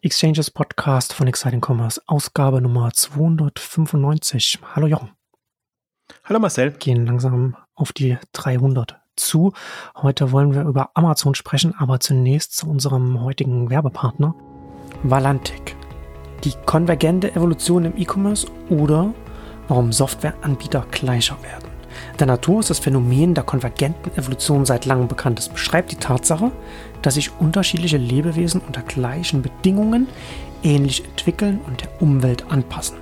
Exchanges Podcast von Exciting Commerce, Ausgabe Nummer 295. Hallo Jochen. Hallo Marcel. Gehen langsam auf die 300 zu. Heute wollen wir über Amazon sprechen, aber zunächst zu unserem heutigen Werbepartner Valantic. Die konvergente Evolution im E-Commerce oder warum Softwareanbieter gleicher werden. Der Natur ist das Phänomen der konvergenten Evolution seit langem bekannt. Es beschreibt die Tatsache, dass sich unterschiedliche Lebewesen unter gleichen Bedingungen ähnlich entwickeln und der Umwelt anpassen.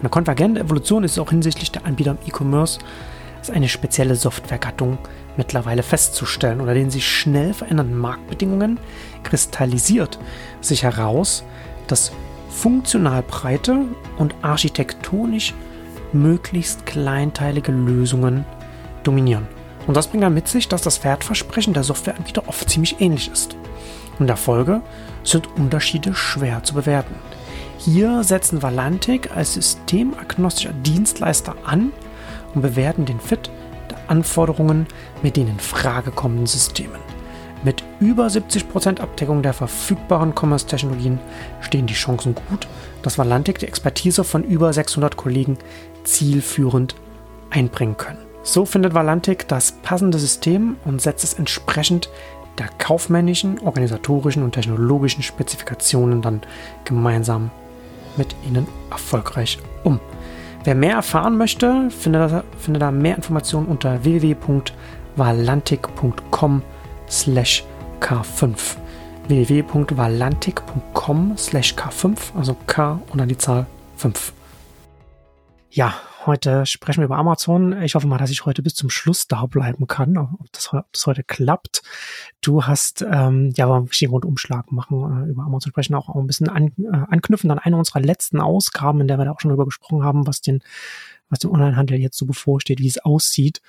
Eine konvergente Evolution ist auch hinsichtlich der Anbieter im E-Commerce eine spezielle Softwaregattung mittlerweile festzustellen. Unter den sich schnell verändernden Marktbedingungen kristallisiert sich heraus, dass funktional breite und architektonisch möglichst kleinteilige Lösungen dominieren. Und das bringt dann mit sich, dass das Wertversprechen der Softwareanbieter oft ziemlich ähnlich ist. In der Folge sind Unterschiede schwer zu bewerten. Hier setzen Valantic als systemagnostischer Dienstleister an und bewerten den Fit der Anforderungen mit den in Frage kommenden Systemen. Mit über 70% Abdeckung der verfügbaren Commerce-Technologien stehen die Chancen gut, dass Valantic die Expertise von über 600 Kollegen zielführend einbringen können. So findet Valantic das passende System und setzt es entsprechend der kaufmännischen, organisatorischen und technologischen Spezifikationen dann gemeinsam mit ihnen erfolgreich um. Wer mehr erfahren möchte, findet, findet da mehr Informationen unter www.valantic.com slash K5 www.valantic.com slash K5, also K und dann die Zahl 5. Ja, heute sprechen wir über Amazon. Ich hoffe mal, dass ich heute bis zum Schluss da bleiben kann, ob das, ob das heute klappt. Du hast ähm, ja aber einen wichtigen Rundumschlag machen, äh, über Amazon sprechen, auch, auch ein bisschen an, äh, anknüpfen an eine unserer letzten Ausgaben, in der wir da auch schon drüber gesprochen haben, was den was dem Onlinehandel jetzt so bevorsteht, wie es aussieht,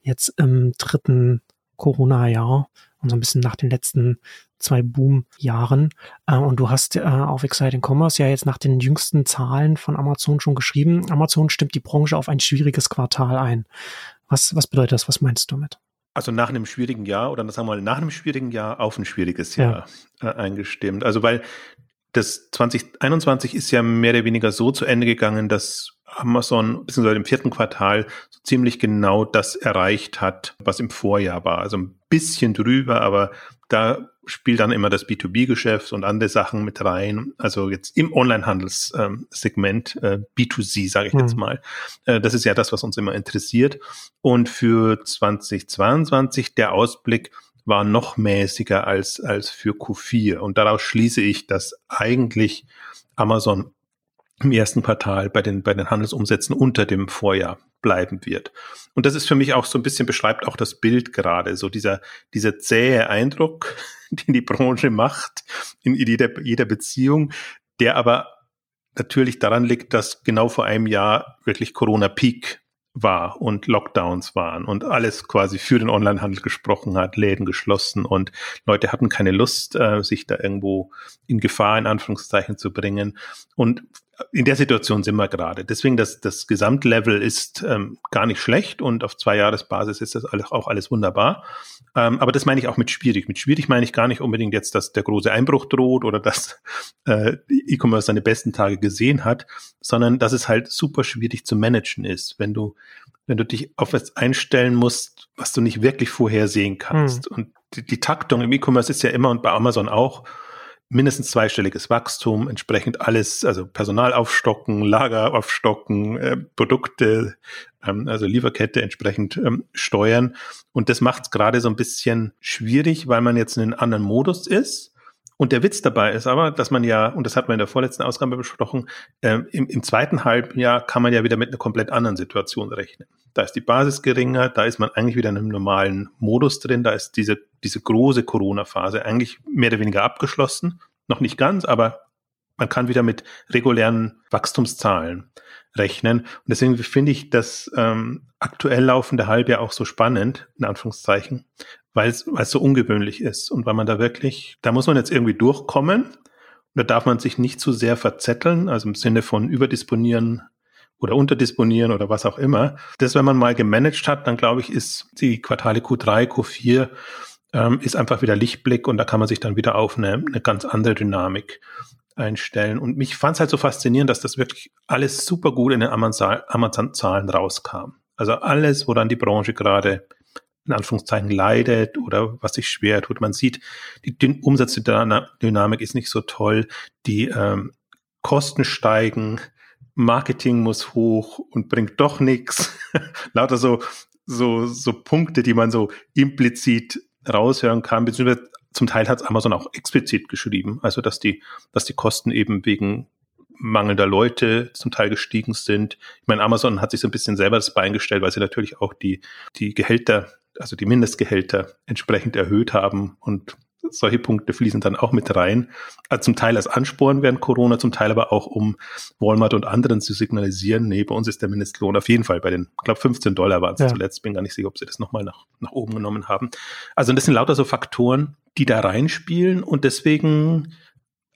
jetzt im dritten Corona-Jahr und so ein bisschen nach den letzten zwei Boom-Jahren. Äh, und du hast äh, auf Exciting Commerce ja jetzt nach den jüngsten Zahlen von Amazon schon geschrieben, Amazon stimmt die Branche auf ein schwieriges Quartal ein. Was, was bedeutet das? Was meinst du damit? Also nach einem schwierigen Jahr oder sagen wir mal nach einem schwierigen Jahr auf ein schwieriges Jahr ja. äh, eingestimmt. Also weil das 2021 ist ja mehr oder weniger so zu Ende gegangen, dass Amazon beziehungsweise im vierten Quartal so ziemlich genau das erreicht hat, was im Vorjahr war. Also ein bisschen drüber, aber da spielt dann immer das B2B-Geschäft und andere Sachen mit rein. Also jetzt im Onlinehandelssegment, äh, B2C, sage ich mhm. jetzt mal. Äh, das ist ja das, was uns immer interessiert. Und für 2022 der Ausblick war noch mäßiger als, als für Q4. Und daraus schließe ich, dass eigentlich Amazon im ersten Quartal bei den, bei den Handelsumsätzen unter dem Vorjahr bleiben wird. Und das ist für mich auch so ein bisschen beschreibt auch das Bild gerade, so dieser, dieser zähe Eindruck, den die Branche macht in jeder, jeder Beziehung, der aber natürlich daran liegt, dass genau vor einem Jahr wirklich Corona Peak war und Lockdowns waren und alles quasi für den Onlinehandel gesprochen hat, Läden geschlossen und Leute hatten keine Lust, äh, sich da irgendwo in Gefahr in Anführungszeichen zu bringen. Und in der Situation sind wir gerade. Deswegen das, das Gesamtlevel ist ähm, gar nicht schlecht und auf zwei Jahresbasis ist das alles, auch alles wunderbar. Ähm, aber das meine ich auch mit schwierig. Mit schwierig meine ich gar nicht unbedingt jetzt, dass der große Einbruch droht oder dass äh, E-Commerce seine besten Tage gesehen hat, sondern dass es halt super schwierig zu managen ist, wenn du wenn du dich auf etwas einstellen musst, was du nicht wirklich vorhersehen kannst. Hm. Und die, die Taktung im E-Commerce ist ja immer und bei Amazon auch mindestens zweistelliges Wachstum, entsprechend alles, also Personal aufstocken, Lager aufstocken, äh, Produkte, ähm, also Lieferkette entsprechend ähm, steuern. Und das macht es gerade so ein bisschen schwierig, weil man jetzt in einem anderen Modus ist. Und der Witz dabei ist aber, dass man ja, und das hat man in der vorletzten Ausgabe besprochen, äh, im, im zweiten Halbjahr kann man ja wieder mit einer komplett anderen Situation rechnen. Da ist die Basis geringer, da ist man eigentlich wieder in einem normalen Modus drin, da ist diese, diese große Corona-Phase eigentlich mehr oder weniger abgeschlossen. Noch nicht ganz, aber man kann wieder mit regulären Wachstumszahlen rechnen. Und deswegen finde ich das ähm, aktuell laufende Halbjahr auch so spannend, in Anführungszeichen, weil es so ungewöhnlich ist und weil man da wirklich, da muss man jetzt irgendwie durchkommen. Und da darf man sich nicht zu sehr verzetteln, also im Sinne von überdisponieren oder unterdisponieren oder was auch immer. Das, wenn man mal gemanagt hat, dann glaube ich, ist die Quartale Q3, Q4 ähm, ist einfach wieder Lichtblick und da kann man sich dann wieder auf eine, eine ganz andere Dynamik einstellen. Und mich fand es halt so faszinierend, dass das wirklich alles super gut in den Amazon-Zahlen rauskam. Also alles, woran die Branche gerade in Anführungszeichen leidet oder was sich schwer tut. Man sieht, die, Umsatzdynamik ist nicht so toll, die ähm, Kosten steigen, Marketing muss hoch und bringt doch nichts. Lauter so, so, so Punkte, die man so implizit raushören kann, beziehungsweise zum Teil hat Amazon auch explizit geschrieben, also dass die, dass die Kosten eben wegen mangelnder Leute zum Teil gestiegen sind. Ich meine, Amazon hat sich so ein bisschen selber das Bein gestellt, weil sie natürlich auch die, die Gehälter, also die Mindestgehälter entsprechend erhöht haben und solche Punkte fließen dann auch mit rein. Also zum Teil als Ansporn während Corona, zum Teil aber auch, um Walmart und anderen zu signalisieren, nee, bei uns ist der Mindestlohn auf jeden Fall bei den, ich glaube 15 Dollar waren es ja. zuletzt, bin gar nicht sicher, ob sie das nochmal nach, nach oben genommen haben. Also das sind lauter so Faktoren, die da reinspielen und deswegen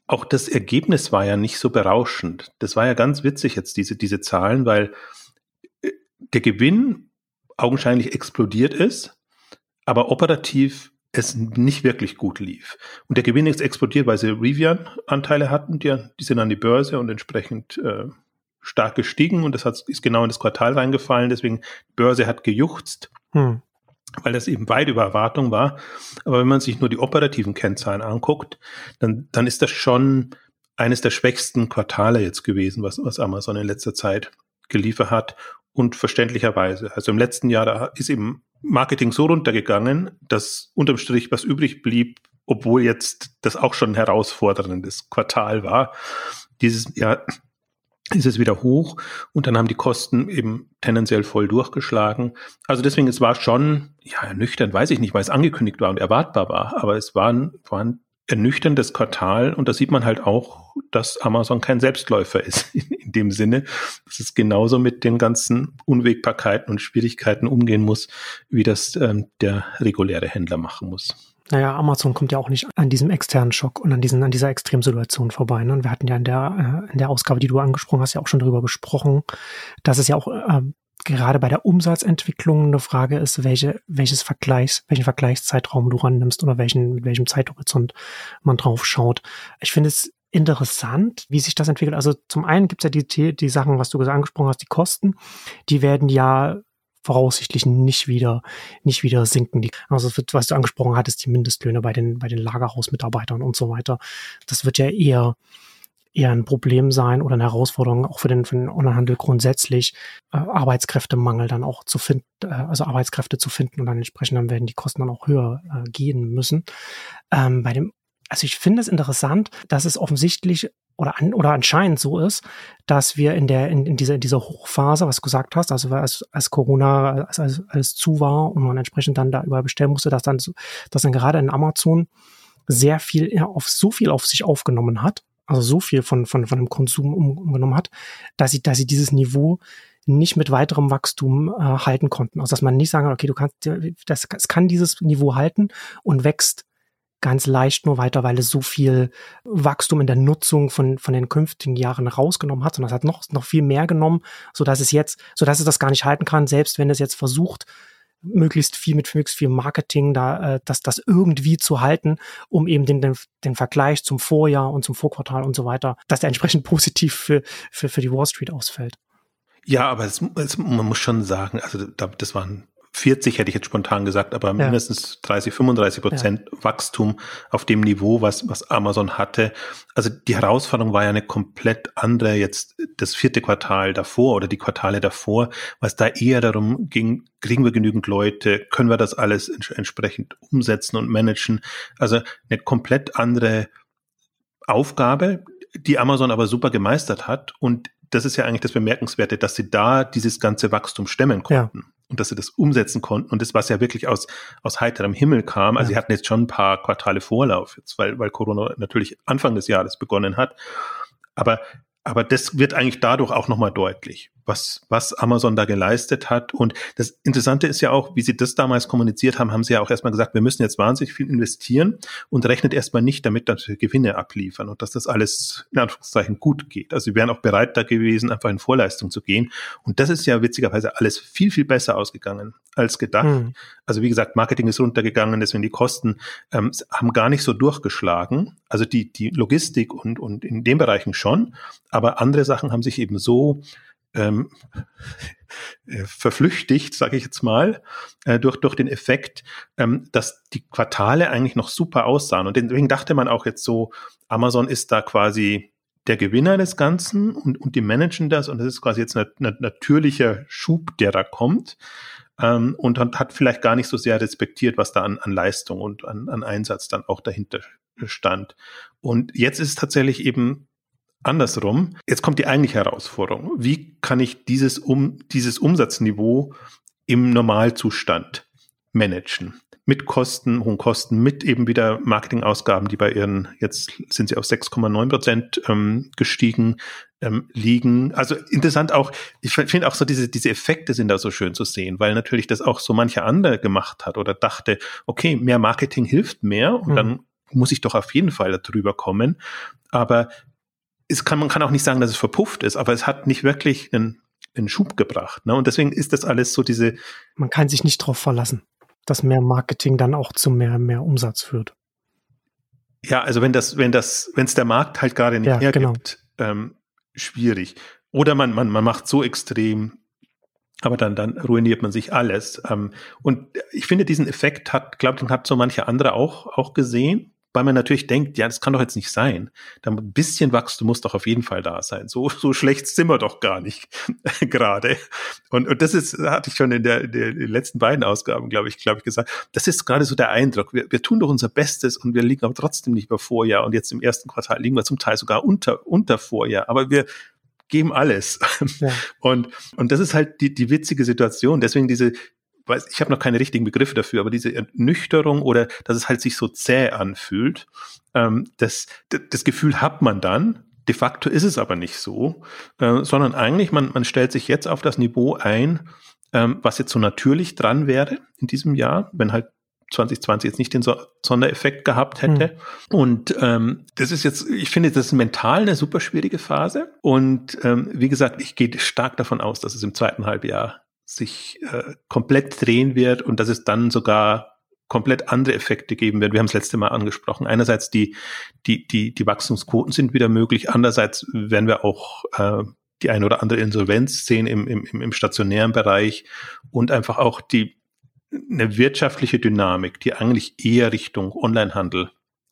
auch das Ergebnis war ja nicht so berauschend. Das war ja ganz witzig jetzt, diese, diese Zahlen, weil äh, der Gewinn augenscheinlich explodiert ist, aber operativ es nicht wirklich gut lief. Und der Gewinn ist explodiert, weil sie Rivian-Anteile hatten, die, die sind an die Börse und entsprechend äh, stark gestiegen und das hat, ist genau in das Quartal reingefallen. Deswegen, Börse hat gejuchzt, hm. weil das eben weit über Erwartung war. Aber wenn man sich nur die operativen Kennzahlen anguckt, dann, dann ist das schon eines der schwächsten Quartale jetzt gewesen, was, was Amazon in letzter Zeit geliefert hat. Und verständlicherweise. Also im letzten Jahr, da ist eben Marketing so runtergegangen, dass unterm Strich was übrig blieb, obwohl jetzt das auch schon ein herausforderndes Quartal war. Dieses Jahr ist es wieder hoch und dann haben die Kosten eben tendenziell voll durchgeschlagen. Also deswegen, es war schon, ja, ernüchternd, weiß ich nicht, weil es angekündigt war und erwartbar war, aber es war ein, war ein ernüchterndes Quartal und da sieht man halt auch, dass Amazon kein Selbstläufer ist in, in, dem Sinne, dass es genauso mit den ganzen Unwägbarkeiten und Schwierigkeiten umgehen muss, wie das ähm, der reguläre Händler machen muss. Naja, Amazon kommt ja auch nicht an diesem externen Schock und an, diesen, an dieser Extremsituation vorbei. Ne? Und wir hatten ja in der, äh, in der Ausgabe, die du angesprochen hast, ja auch schon darüber gesprochen, dass es ja auch äh, gerade bei der Umsatzentwicklung eine Frage ist, welche, welches Vergleichs, welchen Vergleichszeitraum du rannimmst oder welchen, mit welchem Zeithorizont man drauf schaut. Ich finde es interessant, wie sich das entwickelt. Also zum einen gibt es ja die, die Sachen, was du angesprochen hast, die Kosten, die werden ja voraussichtlich nicht wieder, nicht wieder sinken. Die, also was du angesprochen hattest, die Mindestlöhne bei den, bei den Lagerhausmitarbeitern und so weiter. Das wird ja eher eher ein Problem sein oder eine Herausforderung auch für den, für den Onlinehandel grundsätzlich, äh, Arbeitskräftemangel dann auch zu finden, äh, also Arbeitskräfte zu finden und dann entsprechend dann werden die Kosten dann auch höher äh, gehen müssen. Ähm, bei dem, also ich finde es interessant, dass es offensichtlich oder, an, oder anscheinend so ist, dass wir in der in, in dieser in dieser Hochphase, was du gesagt hast, also als, als Corona als, als, als zu war und man entsprechend dann da überall bestellen musste, dass dann dass dann gerade in Amazon sehr viel ja, auf so viel auf sich aufgenommen hat also so viel von, von, von dem Konsum um, umgenommen hat, dass sie, dass sie dieses Niveau nicht mit weiterem Wachstum äh, halten konnten. Also dass man nicht sagen, okay, du kannst, das, es kann dieses Niveau halten und wächst ganz leicht nur weiter, weil es so viel Wachstum in der Nutzung von, von den künftigen Jahren rausgenommen hat, sondern es hat noch, noch viel mehr genommen, so dass es jetzt, so dass es das gar nicht halten kann, selbst wenn es jetzt versucht, möglichst viel mit möglichst viel Marketing da äh, das das irgendwie zu halten, um eben den, den den Vergleich zum Vorjahr und zum Vorquartal und so weiter, dass der entsprechend positiv für für für die Wall Street ausfällt. Ja, aber es, es, man muss schon sagen, also das waren 40 hätte ich jetzt spontan gesagt, aber ja. mindestens 30, 35 Prozent ja. Wachstum auf dem Niveau, was, was Amazon hatte. Also die Herausforderung war ja eine komplett andere jetzt das vierte Quartal davor oder die Quartale davor, was da eher darum ging, kriegen wir genügend Leute, können wir das alles ents entsprechend umsetzen und managen. Also eine komplett andere Aufgabe, die Amazon aber super gemeistert hat und das ist ja eigentlich das Bemerkenswerte, dass sie da dieses ganze Wachstum stemmen konnten. Ja und dass sie das umsetzen konnten und das, was ja wirklich aus, aus heiterem Himmel kam. Also ja. sie hatten jetzt schon ein paar Quartale Vorlauf, jetzt, weil, weil Corona natürlich Anfang des Jahres begonnen hat. Aber, aber das wird eigentlich dadurch auch nochmal deutlich. Was, was Amazon da geleistet hat. Und das Interessante ist ja auch, wie sie das damals kommuniziert haben, haben sie ja auch erstmal gesagt, wir müssen jetzt wahnsinnig viel investieren und rechnet erstmal nicht damit, dass wir Gewinne abliefern und dass das alles in Anführungszeichen gut geht. Also sie wären auch bereit da gewesen, einfach in Vorleistung zu gehen. Und das ist ja witzigerweise alles viel, viel besser ausgegangen als gedacht. Mhm. Also wie gesagt, Marketing ist runtergegangen, deswegen die Kosten ähm, haben gar nicht so durchgeschlagen. Also die, die Logistik und, und in den Bereichen schon, aber andere Sachen haben sich eben so ähm, äh, verflüchtigt, sage ich jetzt mal, äh, durch, durch den Effekt, ähm, dass die Quartale eigentlich noch super aussahen. Und deswegen dachte man auch jetzt so, Amazon ist da quasi der Gewinner des Ganzen und, und die managen das und das ist quasi jetzt ein, ein natürlicher Schub, der da kommt ähm, und hat vielleicht gar nicht so sehr respektiert, was da an, an Leistung und an, an Einsatz dann auch dahinter stand. Und jetzt ist es tatsächlich eben andersrum. Jetzt kommt die eigentliche Herausforderung. Wie kann ich dieses, um, dieses Umsatzniveau im Normalzustand managen? Mit Kosten, hohen Kosten, mit eben wieder Marketingausgaben, die bei ihren, jetzt sind sie auf 6,9 Prozent ähm, gestiegen, ähm, liegen. Also interessant auch, ich finde auch so diese, diese Effekte sind da so schön zu sehen, weil natürlich das auch so mancher andere gemacht hat oder dachte, okay, mehr Marketing hilft mehr und mhm. dann muss ich doch auf jeden Fall darüber kommen. Aber es kann, man kann auch nicht sagen, dass es verpufft ist, aber es hat nicht wirklich einen, einen Schub gebracht. Ne? Und deswegen ist das alles so diese. Man kann sich nicht darauf verlassen, dass mehr Marketing dann auch zu mehr, mehr Umsatz führt. Ja, also wenn das, wenn das, wenn es der Markt halt gerade nicht ja, hergibt, genau. ähm, schwierig. Oder man, man, man macht so extrem, aber dann, dann ruiniert man sich alles. Ähm, und ich finde, diesen Effekt hat, glaube ich, hat so manche andere auch, auch gesehen weil man natürlich denkt, ja, das kann doch jetzt nicht sein. Da ein bisschen Wachstum muss doch auf jeden Fall da sein. So, so schlecht sind wir doch gar nicht gerade. Und, und das ist, hatte ich schon in der, in den letzten beiden Ausgaben, glaube ich, glaube ich, gesagt. Das ist gerade so der Eindruck. Wir, wir tun doch unser Bestes und wir liegen aber trotzdem nicht über Vorjahr. Und jetzt im ersten Quartal liegen wir zum Teil sogar unter, unter Vorjahr. Aber wir, geben alles. Ja. Und, und das ist halt die, die witzige Situation. Deswegen diese, weiß, ich habe noch keine richtigen Begriffe dafür, aber diese Ernüchterung oder dass es halt sich so zäh anfühlt, ähm, das, das Gefühl hat man dann. De facto ist es aber nicht so, äh, sondern eigentlich, man, man stellt sich jetzt auf das Niveau ein, ähm, was jetzt so natürlich dran wäre in diesem Jahr, wenn halt 2020 jetzt nicht den so Sondereffekt gehabt hätte. Mhm. Und ähm, das ist jetzt, ich finde, das ist mental eine super schwierige Phase. Und ähm, wie gesagt, ich gehe stark davon aus, dass es im zweiten Halbjahr sich äh, komplett drehen wird und dass es dann sogar komplett andere Effekte geben wird. Wir haben es letzte Mal angesprochen. Einerseits die, die, die, die Wachstumsquoten sind wieder möglich. Andererseits werden wir auch äh, die eine oder andere Insolvenz sehen im, im, im stationären Bereich und einfach auch die, eine wirtschaftliche Dynamik, die eigentlich eher Richtung Onlinehandel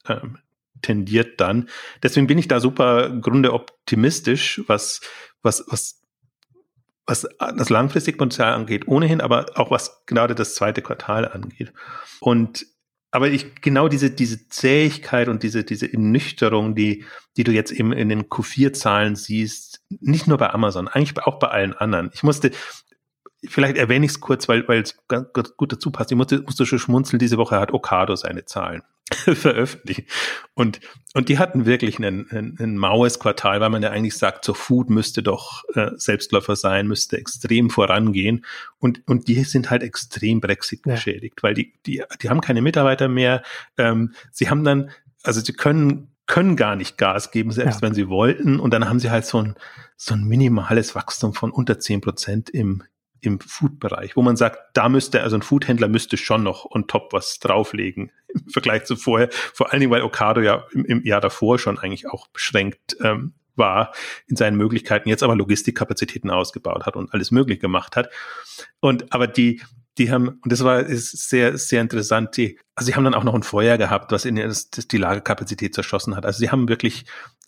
ähm, tendiert dann. Deswegen bin ich da super Grunde optimistisch, was, was, was was das langfristige Potenzial angeht, ohnehin, aber auch was gerade das zweite Quartal angeht. Und aber ich genau diese diese Zähigkeit und diese diese Ernüchterung, die die du jetzt eben in den Q4-Zahlen siehst, nicht nur bei Amazon, eigentlich auch bei allen anderen. Ich musste vielleicht erwähne ich es kurz, weil weil es gut dazu passt. Ich musste, musste schon schmunzeln. Diese Woche hat Okado seine Zahlen veröffentlicht. Und, und die hatten wirklich ein, ein, ein maues Quartal, weil man ja eigentlich sagt, so Food müsste doch äh, Selbstläufer sein, müsste extrem vorangehen. Und, und die sind halt extrem Brexit geschädigt, ja. weil die, die, die haben keine Mitarbeiter mehr. Ähm, sie haben dann, also sie können können gar nicht Gas geben, selbst ja. wenn sie wollten. Und dann haben sie halt so ein, so ein minimales Wachstum von unter zehn Prozent im, im Food-Bereich, wo man sagt, da müsste, also ein Foodhändler müsste schon noch on top was drauflegen im Vergleich zu vorher. Vor allen Dingen, weil Ocado ja im, im Jahr davor schon eigentlich auch beschränkt ähm, war in seinen Möglichkeiten, jetzt aber Logistikkapazitäten ausgebaut hat und alles möglich gemacht hat. Und aber die, die haben, und das war ist sehr, sehr interessant, die, also sie haben dann auch noch ein Feuer gehabt, was in das, die Lagerkapazität zerschossen hat. Also sie haben wirklich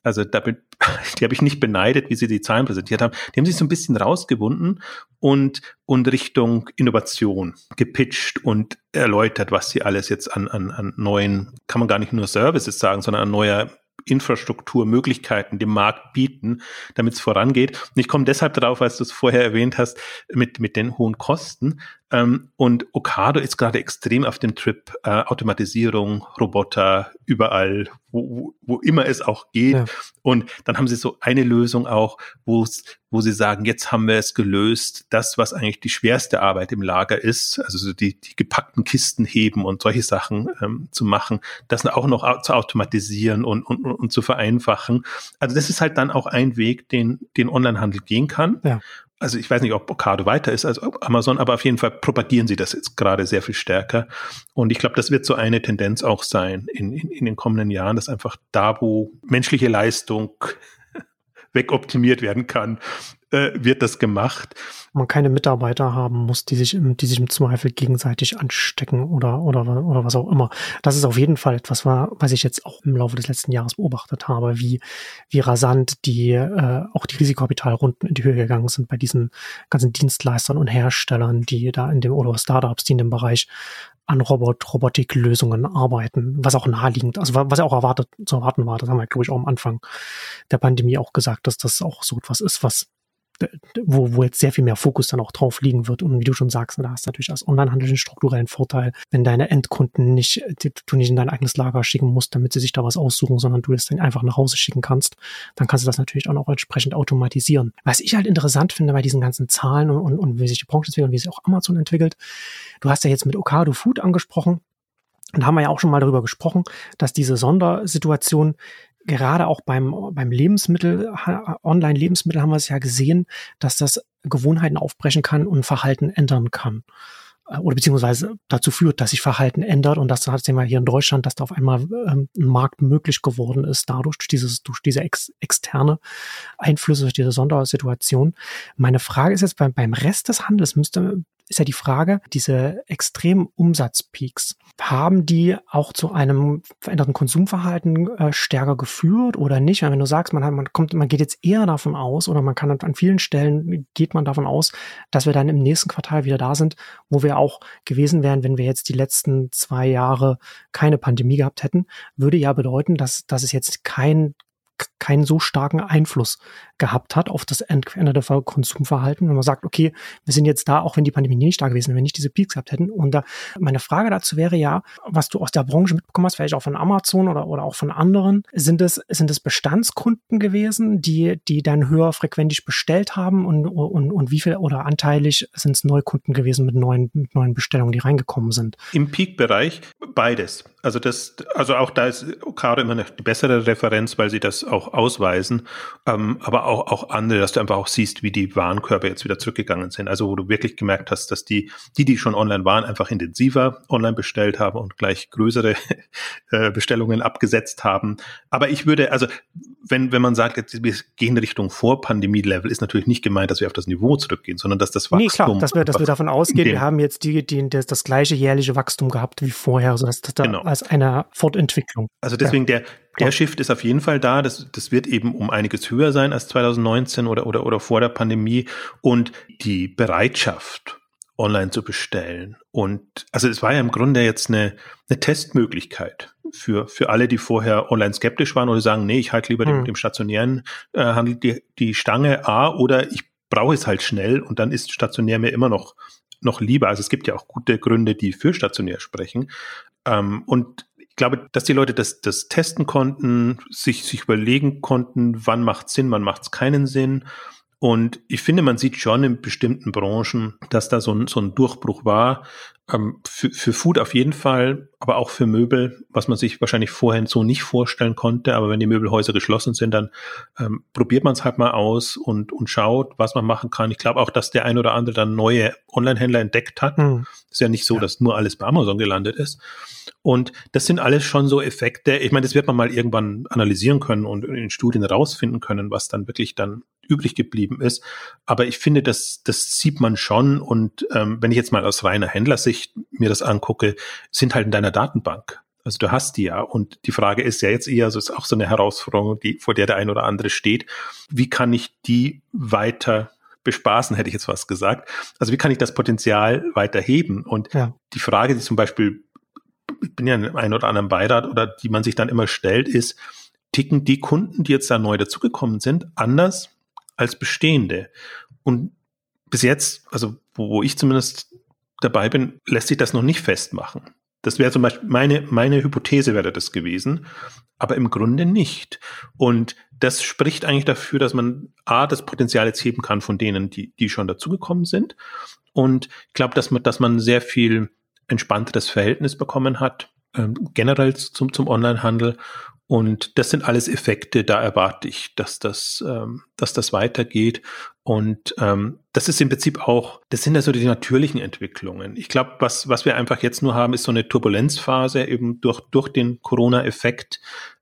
also da die habe ich nicht beneidet, wie sie die Zahlen präsentiert haben. Die haben sich so ein bisschen rausgebunden und, und Richtung Innovation gepitcht und erläutert, was sie alles jetzt an, an, an neuen, kann man gar nicht nur Services sagen, sondern an neuer Infrastrukturmöglichkeiten dem Markt bieten, damit es vorangeht. Und ich komme deshalb darauf, als du es vorher erwähnt hast, mit, mit den hohen Kosten. Ähm, und Okado ist gerade extrem auf dem Trip äh, Automatisierung, Roboter, überall, wo, wo immer es auch geht. Ja. Und dann haben sie so eine Lösung auch, wo wo sie sagen, jetzt haben wir es gelöst, das, was eigentlich die schwerste Arbeit im Lager ist, also so die, die gepackten Kisten heben und solche Sachen ähm, zu machen, das auch noch zu automatisieren und, und, und zu vereinfachen. Also das ist halt dann auch ein Weg, den, den Onlinehandel gehen kann. Ja also ich weiß nicht, ob Ocado weiter ist als Amazon, aber auf jeden Fall propagieren sie das jetzt gerade sehr viel stärker. Und ich glaube, das wird so eine Tendenz auch sein in, in, in den kommenden Jahren, dass einfach da, wo menschliche Leistung wegoptimiert werden kann, äh, wird das gemacht. Man keine Mitarbeiter haben muss, die sich im, die sich im Zweifel gegenseitig anstecken oder, oder, oder was auch immer. Das ist auf jeden Fall etwas, was ich jetzt auch im Laufe des letzten Jahres beobachtet habe, wie, wie rasant die, äh, auch die Risikokapitalrunden in die Höhe gegangen sind bei diesen ganzen Dienstleistern und Herstellern, die da in dem, oder Startups, die in dem Bereich an Robot, Robotiklösungen arbeiten, was auch naheliegend, also was ja auch erwartet, zu erwarten war. Das haben wir, glaube ich, auch am Anfang der Pandemie auch gesagt, dass das auch so etwas ist, was wo, wo jetzt sehr viel mehr Fokus dann auch drauf liegen wird. Und wie du schon sagst, da hast du natürlich als Onlinehandel einen strukturellen Vorteil, wenn deine Endkunden nicht, die, du nicht in dein eigenes Lager schicken musst, damit sie sich da was aussuchen, sondern du es dann einfach nach Hause schicken kannst, dann kannst du das natürlich auch entsprechend automatisieren. Was ich halt interessant finde bei diesen ganzen Zahlen und, und, und wie sich die Branche entwickelt und wie sich auch Amazon entwickelt, du hast ja jetzt mit Okado Food angesprochen, und da haben wir ja auch schon mal darüber gesprochen, dass diese Sondersituation gerade auch beim, beim Lebensmittel, Online-Lebensmittel haben wir es ja gesehen, dass das Gewohnheiten aufbrechen kann und Verhalten ändern kann. Äh, oder beziehungsweise dazu führt, dass sich Verhalten ändert und das sehen wir hier in Deutschland, dass da auf einmal ähm, ein Markt möglich geworden ist, dadurch, durch, dieses, durch diese ex, externe Einflüsse, durch diese Sondersituation. Meine Frage ist jetzt beim, beim Rest des Handels müsste ist ja die Frage, diese extremen Umsatzpeaks, haben die auch zu einem veränderten Konsumverhalten äh, stärker geführt oder nicht? Wenn du sagst, man, hat, man kommt, man geht jetzt eher davon aus oder man kann an vielen Stellen geht man davon aus, dass wir dann im nächsten Quartal wieder da sind, wo wir auch gewesen wären, wenn wir jetzt die letzten zwei Jahre keine Pandemie gehabt hätten, würde ja bedeuten, dass, dass es jetzt kein keinen so starken Einfluss gehabt hat auf das veränderte Konsumverhalten. Wenn man sagt, okay, wir sind jetzt da, auch wenn die Pandemie nicht da gewesen wäre, wenn nicht diese Peaks gehabt hätten. Und da, meine Frage dazu wäre ja, was du aus der Branche mitbekommen hast, vielleicht auch von Amazon oder, oder auch von anderen, sind es, sind es Bestandskunden gewesen, die, die dann höher frequentisch bestellt haben und, und, und wie viel oder anteilig sind es Neukunden gewesen mit neuen, mit neuen Bestellungen, die reingekommen sind? Im Peak-Bereich beides. Also das, also auch da ist Okado immer eine bessere Referenz, weil sie das auch ausweisen. Ähm, aber auch, auch andere, dass du einfach auch siehst, wie die Warenkörbe jetzt wieder zurückgegangen sind. Also wo du wirklich gemerkt hast, dass die, die, die schon online waren, einfach intensiver online bestellt haben und gleich größere äh, Bestellungen abgesetzt haben. Aber ich würde, also wenn, wenn man sagt, jetzt, wir gehen Richtung Vor-Pandemie-Level, ist natürlich nicht gemeint, dass wir auf das Niveau zurückgehen, sondern dass das Wachstum. Nee, klar, dass wir, dass wir davon ausgehen, wir haben jetzt die, die, das, das gleiche jährliche Wachstum gehabt wie vorher, also das, das genau. als eine Fortentwicklung. Also deswegen ja. der, der Shift ist auf jeden Fall da. Das, das wird eben um einiges höher sein als 2019 oder, oder, oder vor der Pandemie. Und die Bereitschaft, online zu bestellen. Und also es war ja im Grunde jetzt eine, eine Testmöglichkeit für, für alle, die vorher online skeptisch waren oder sagen, nee, ich halte lieber hm. dem, dem stationären äh, Handel die, die Stange A oder ich brauche es halt schnell und dann ist stationär mir immer noch, noch lieber. Also es gibt ja auch gute Gründe, die für stationär sprechen. Ähm, und glaube, dass die Leute das, das testen konnten, sich, sich überlegen konnten, wann macht Sinn, wann macht es keinen Sinn. Und ich finde, man sieht schon in bestimmten Branchen, dass da so ein, so ein Durchbruch war. Ähm, für, für Food auf jeden Fall, aber auch für Möbel, was man sich wahrscheinlich vorher so nicht vorstellen konnte. Aber wenn die Möbelhäuser geschlossen sind, dann ähm, probiert man es halt mal aus und, und schaut, was man machen kann. Ich glaube auch, dass der ein oder andere dann neue Online-Händler entdeckt hat. Mhm. Ist ja nicht so, ja. dass nur alles bei Amazon gelandet ist. Und das sind alles schon so Effekte. Ich meine, das wird man mal irgendwann analysieren können und in Studien rausfinden können, was dann wirklich dann übrig geblieben ist. Aber ich finde, das, das sieht man schon. Und ähm, wenn ich jetzt mal aus reiner Händlersicht mir das angucke, sind halt in deiner Datenbank. Also du hast die ja. Und die Frage ist ja jetzt eher, so ist auch so eine Herausforderung, die, vor der der ein oder andere steht. Wie kann ich die weiter bespaßen, hätte ich jetzt was gesagt. Also wie kann ich das Potenzial weiter heben? Und ja. die Frage, die zum Beispiel ich bin ja in einem oder anderen Beirat oder die man sich dann immer stellt, ist, ticken die Kunden, die jetzt da neu dazugekommen sind, anders als bestehende? Und bis jetzt, also wo, ich zumindest dabei bin, lässt sich das noch nicht festmachen. Das wäre zum Beispiel meine, meine Hypothese wäre das gewesen, aber im Grunde nicht. Und das spricht eigentlich dafür, dass man A, das Potenzial jetzt heben kann von denen, die, die schon dazugekommen sind. Und ich glaube, dass man, dass man sehr viel entspannteres Verhältnis bekommen hat, ähm, generell zum, zum Onlinehandel und das sind alles Effekte, da erwarte ich, dass das, ähm, dass das weitergeht. Und ähm, das ist im Prinzip auch, das sind ja so die natürlichen Entwicklungen. Ich glaube, was, was wir einfach jetzt nur haben, ist so eine Turbulenzphase eben durch, durch den Corona-Effekt,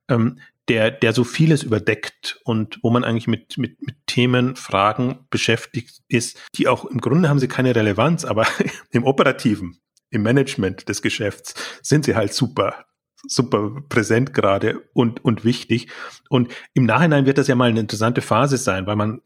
ähm, der, der so vieles überdeckt und wo man eigentlich mit, mit, mit Themen, Fragen beschäftigt ist, die auch im Grunde haben sie keine Relevanz, aber im Operativen, im Management des Geschäfts sind sie halt super super präsent gerade und, und wichtig. Und im Nachhinein wird das ja mal eine interessante Phase sein, weil man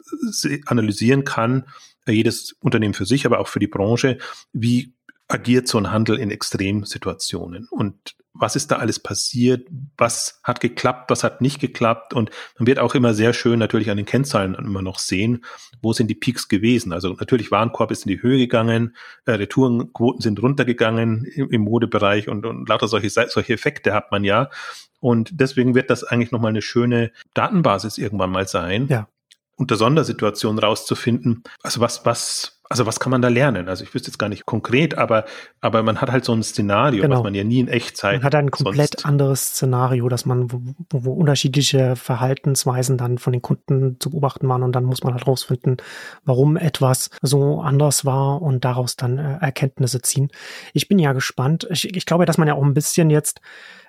analysieren kann, äh, jedes Unternehmen für sich, aber auch für die Branche, wie agiert so ein Handel in Extremsituationen. Und was ist da alles passiert, was hat geklappt, was hat nicht geklappt. Und man wird auch immer sehr schön natürlich an den Kennzahlen immer noch sehen, wo sind die Peaks gewesen. Also natürlich Warenkorb ist in die Höhe gegangen, äh, Retourenquoten sind runtergegangen im, im Modebereich und, und lauter solche, solche Effekte hat man ja. Und deswegen wird das eigentlich nochmal eine schöne Datenbasis irgendwann mal sein. Ja. Unter Sondersituationen rauszufinden. Also was, was, also was kann man da lernen? Also ich wüsste jetzt gar nicht konkret, aber, aber man hat halt so ein Szenario, genau. was man ja nie in Echtzeit. Man hat ein komplett anderes Szenario, dass man, wo, wo unterschiedliche Verhaltensweisen dann von den Kunden zu beobachten waren und dann muss man halt rausfinden, warum etwas so anders war und daraus dann äh, Erkenntnisse ziehen. Ich bin ja gespannt. Ich, ich glaube, dass man ja auch ein bisschen jetzt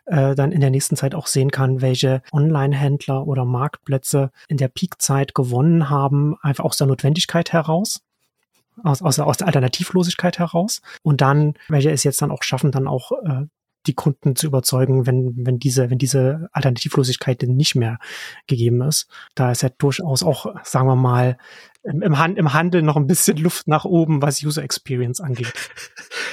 äh, dann in der nächsten Zeit auch sehen kann, welche Online-Händler oder Marktplätze in der Peakzeit gewonnen haben, einfach aus der Notwendigkeit heraus aus, aus, aus der Alternativlosigkeit heraus. Und dann, welche es jetzt dann auch schaffen, dann auch äh, die Kunden zu überzeugen, wenn, wenn diese, wenn diese Alternativlosigkeit denn nicht mehr gegeben ist. Da ist ja durchaus auch, sagen wir mal, im, im, Hand, im Handel noch ein bisschen Luft nach oben, was User Experience angeht.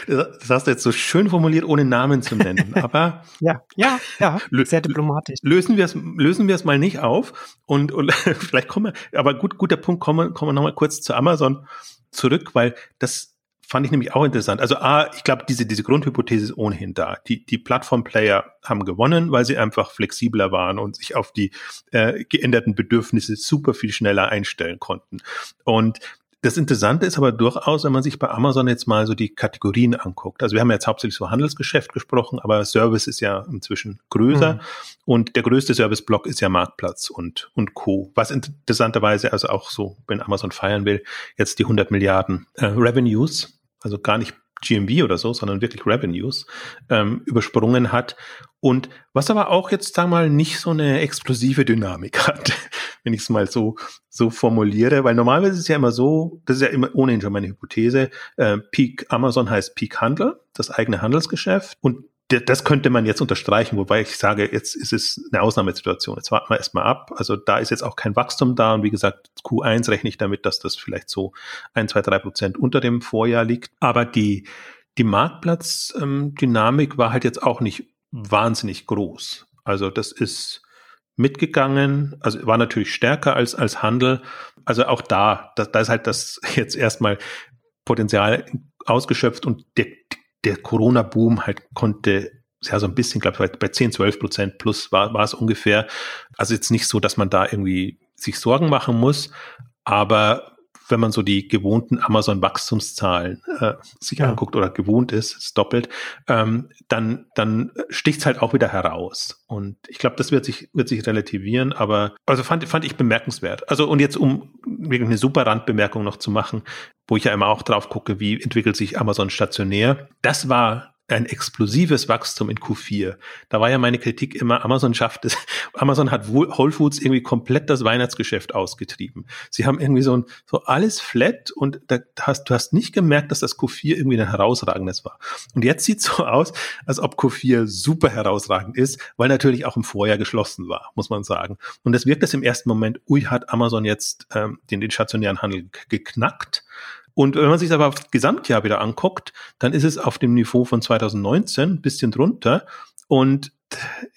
Das hast du jetzt so schön formuliert, ohne Namen zu nennen. Aber ja, ja, ja, sehr diplomatisch. Lösen wir es, lösen wir es mal nicht auf und, und vielleicht kommen wir, aber gut, guter Punkt, kommen, kommen wir nochmal kurz zu Amazon zurück, weil das fand ich nämlich auch interessant. Also A, ich glaube, diese, diese Grundhypothese ist ohnehin da. Die, die Plattform-Player haben gewonnen, weil sie einfach flexibler waren und sich auf die äh, geänderten Bedürfnisse super viel schneller einstellen konnten. Und das Interessante ist aber durchaus, wenn man sich bei Amazon jetzt mal so die Kategorien anguckt. Also wir haben jetzt hauptsächlich so Handelsgeschäft gesprochen, aber Service ist ja inzwischen größer mhm. und der größte Serviceblock ist ja Marktplatz und, und Co. Was interessanterweise also auch so, wenn Amazon feiern will, jetzt die 100 Milliarden äh, Revenues, also gar nicht GMV oder so, sondern wirklich Revenues ähm, übersprungen hat. Und was aber auch jetzt, sagen wir mal, nicht so eine explosive Dynamik hat, wenn ich es mal so, so formuliere, weil normalerweise ist es ja immer so, das ist ja immer ohnehin schon meine Hypothese, äh, Peak Amazon heißt Peak Handel, das eigene Handelsgeschäft und das könnte man jetzt unterstreichen, wobei ich sage, jetzt ist es eine Ausnahmesituation. Jetzt warten wir erstmal ab. Also da ist jetzt auch kein Wachstum da. Und wie gesagt, Q1 rechne ich damit, dass das vielleicht so ein, zwei, drei Prozent unter dem Vorjahr liegt. Aber die, die Marktplatzdynamik ähm, war halt jetzt auch nicht wahnsinnig groß. Also das ist mitgegangen, also war natürlich stärker als, als Handel. Also auch da, da, da ist halt das jetzt erstmal Potenzial ausgeschöpft und der, der Corona-Boom halt konnte ja so ein bisschen, glaube ich, bei 10, 12 Prozent plus war, war es ungefähr. Also jetzt nicht so, dass man da irgendwie sich Sorgen machen muss, aber wenn man so die gewohnten Amazon-Wachstumszahlen äh, sich ja. anguckt oder gewohnt ist, ist doppelt, ähm, dann, dann sticht es halt auch wieder heraus. Und ich glaube, das wird sich, wird sich relativieren, aber also fand, fand ich bemerkenswert. Also und jetzt, um wirklich eine super Randbemerkung noch zu machen, wo ich ja immer auch drauf gucke, wie entwickelt sich Amazon stationär. Das war ein explosives Wachstum in Q4. Da war ja meine Kritik immer, Amazon schafft es, Amazon hat Whole Foods irgendwie komplett das Weihnachtsgeschäft ausgetrieben. Sie haben irgendwie so ein, so alles flat und da hast, du hast nicht gemerkt, dass das Q4 irgendwie ein herausragendes war. Und jetzt sieht so aus, als ob Q4 super herausragend ist, weil natürlich auch im Vorjahr geschlossen war, muss man sagen. Und das wirkt das im ersten Moment, ui, hat Amazon jetzt ähm, den, den stationären Handel geknackt. Und wenn man sich aber auf das Gesamtjahr wieder anguckt, dann ist es auf dem Niveau von 2019 ein bisschen drunter. Und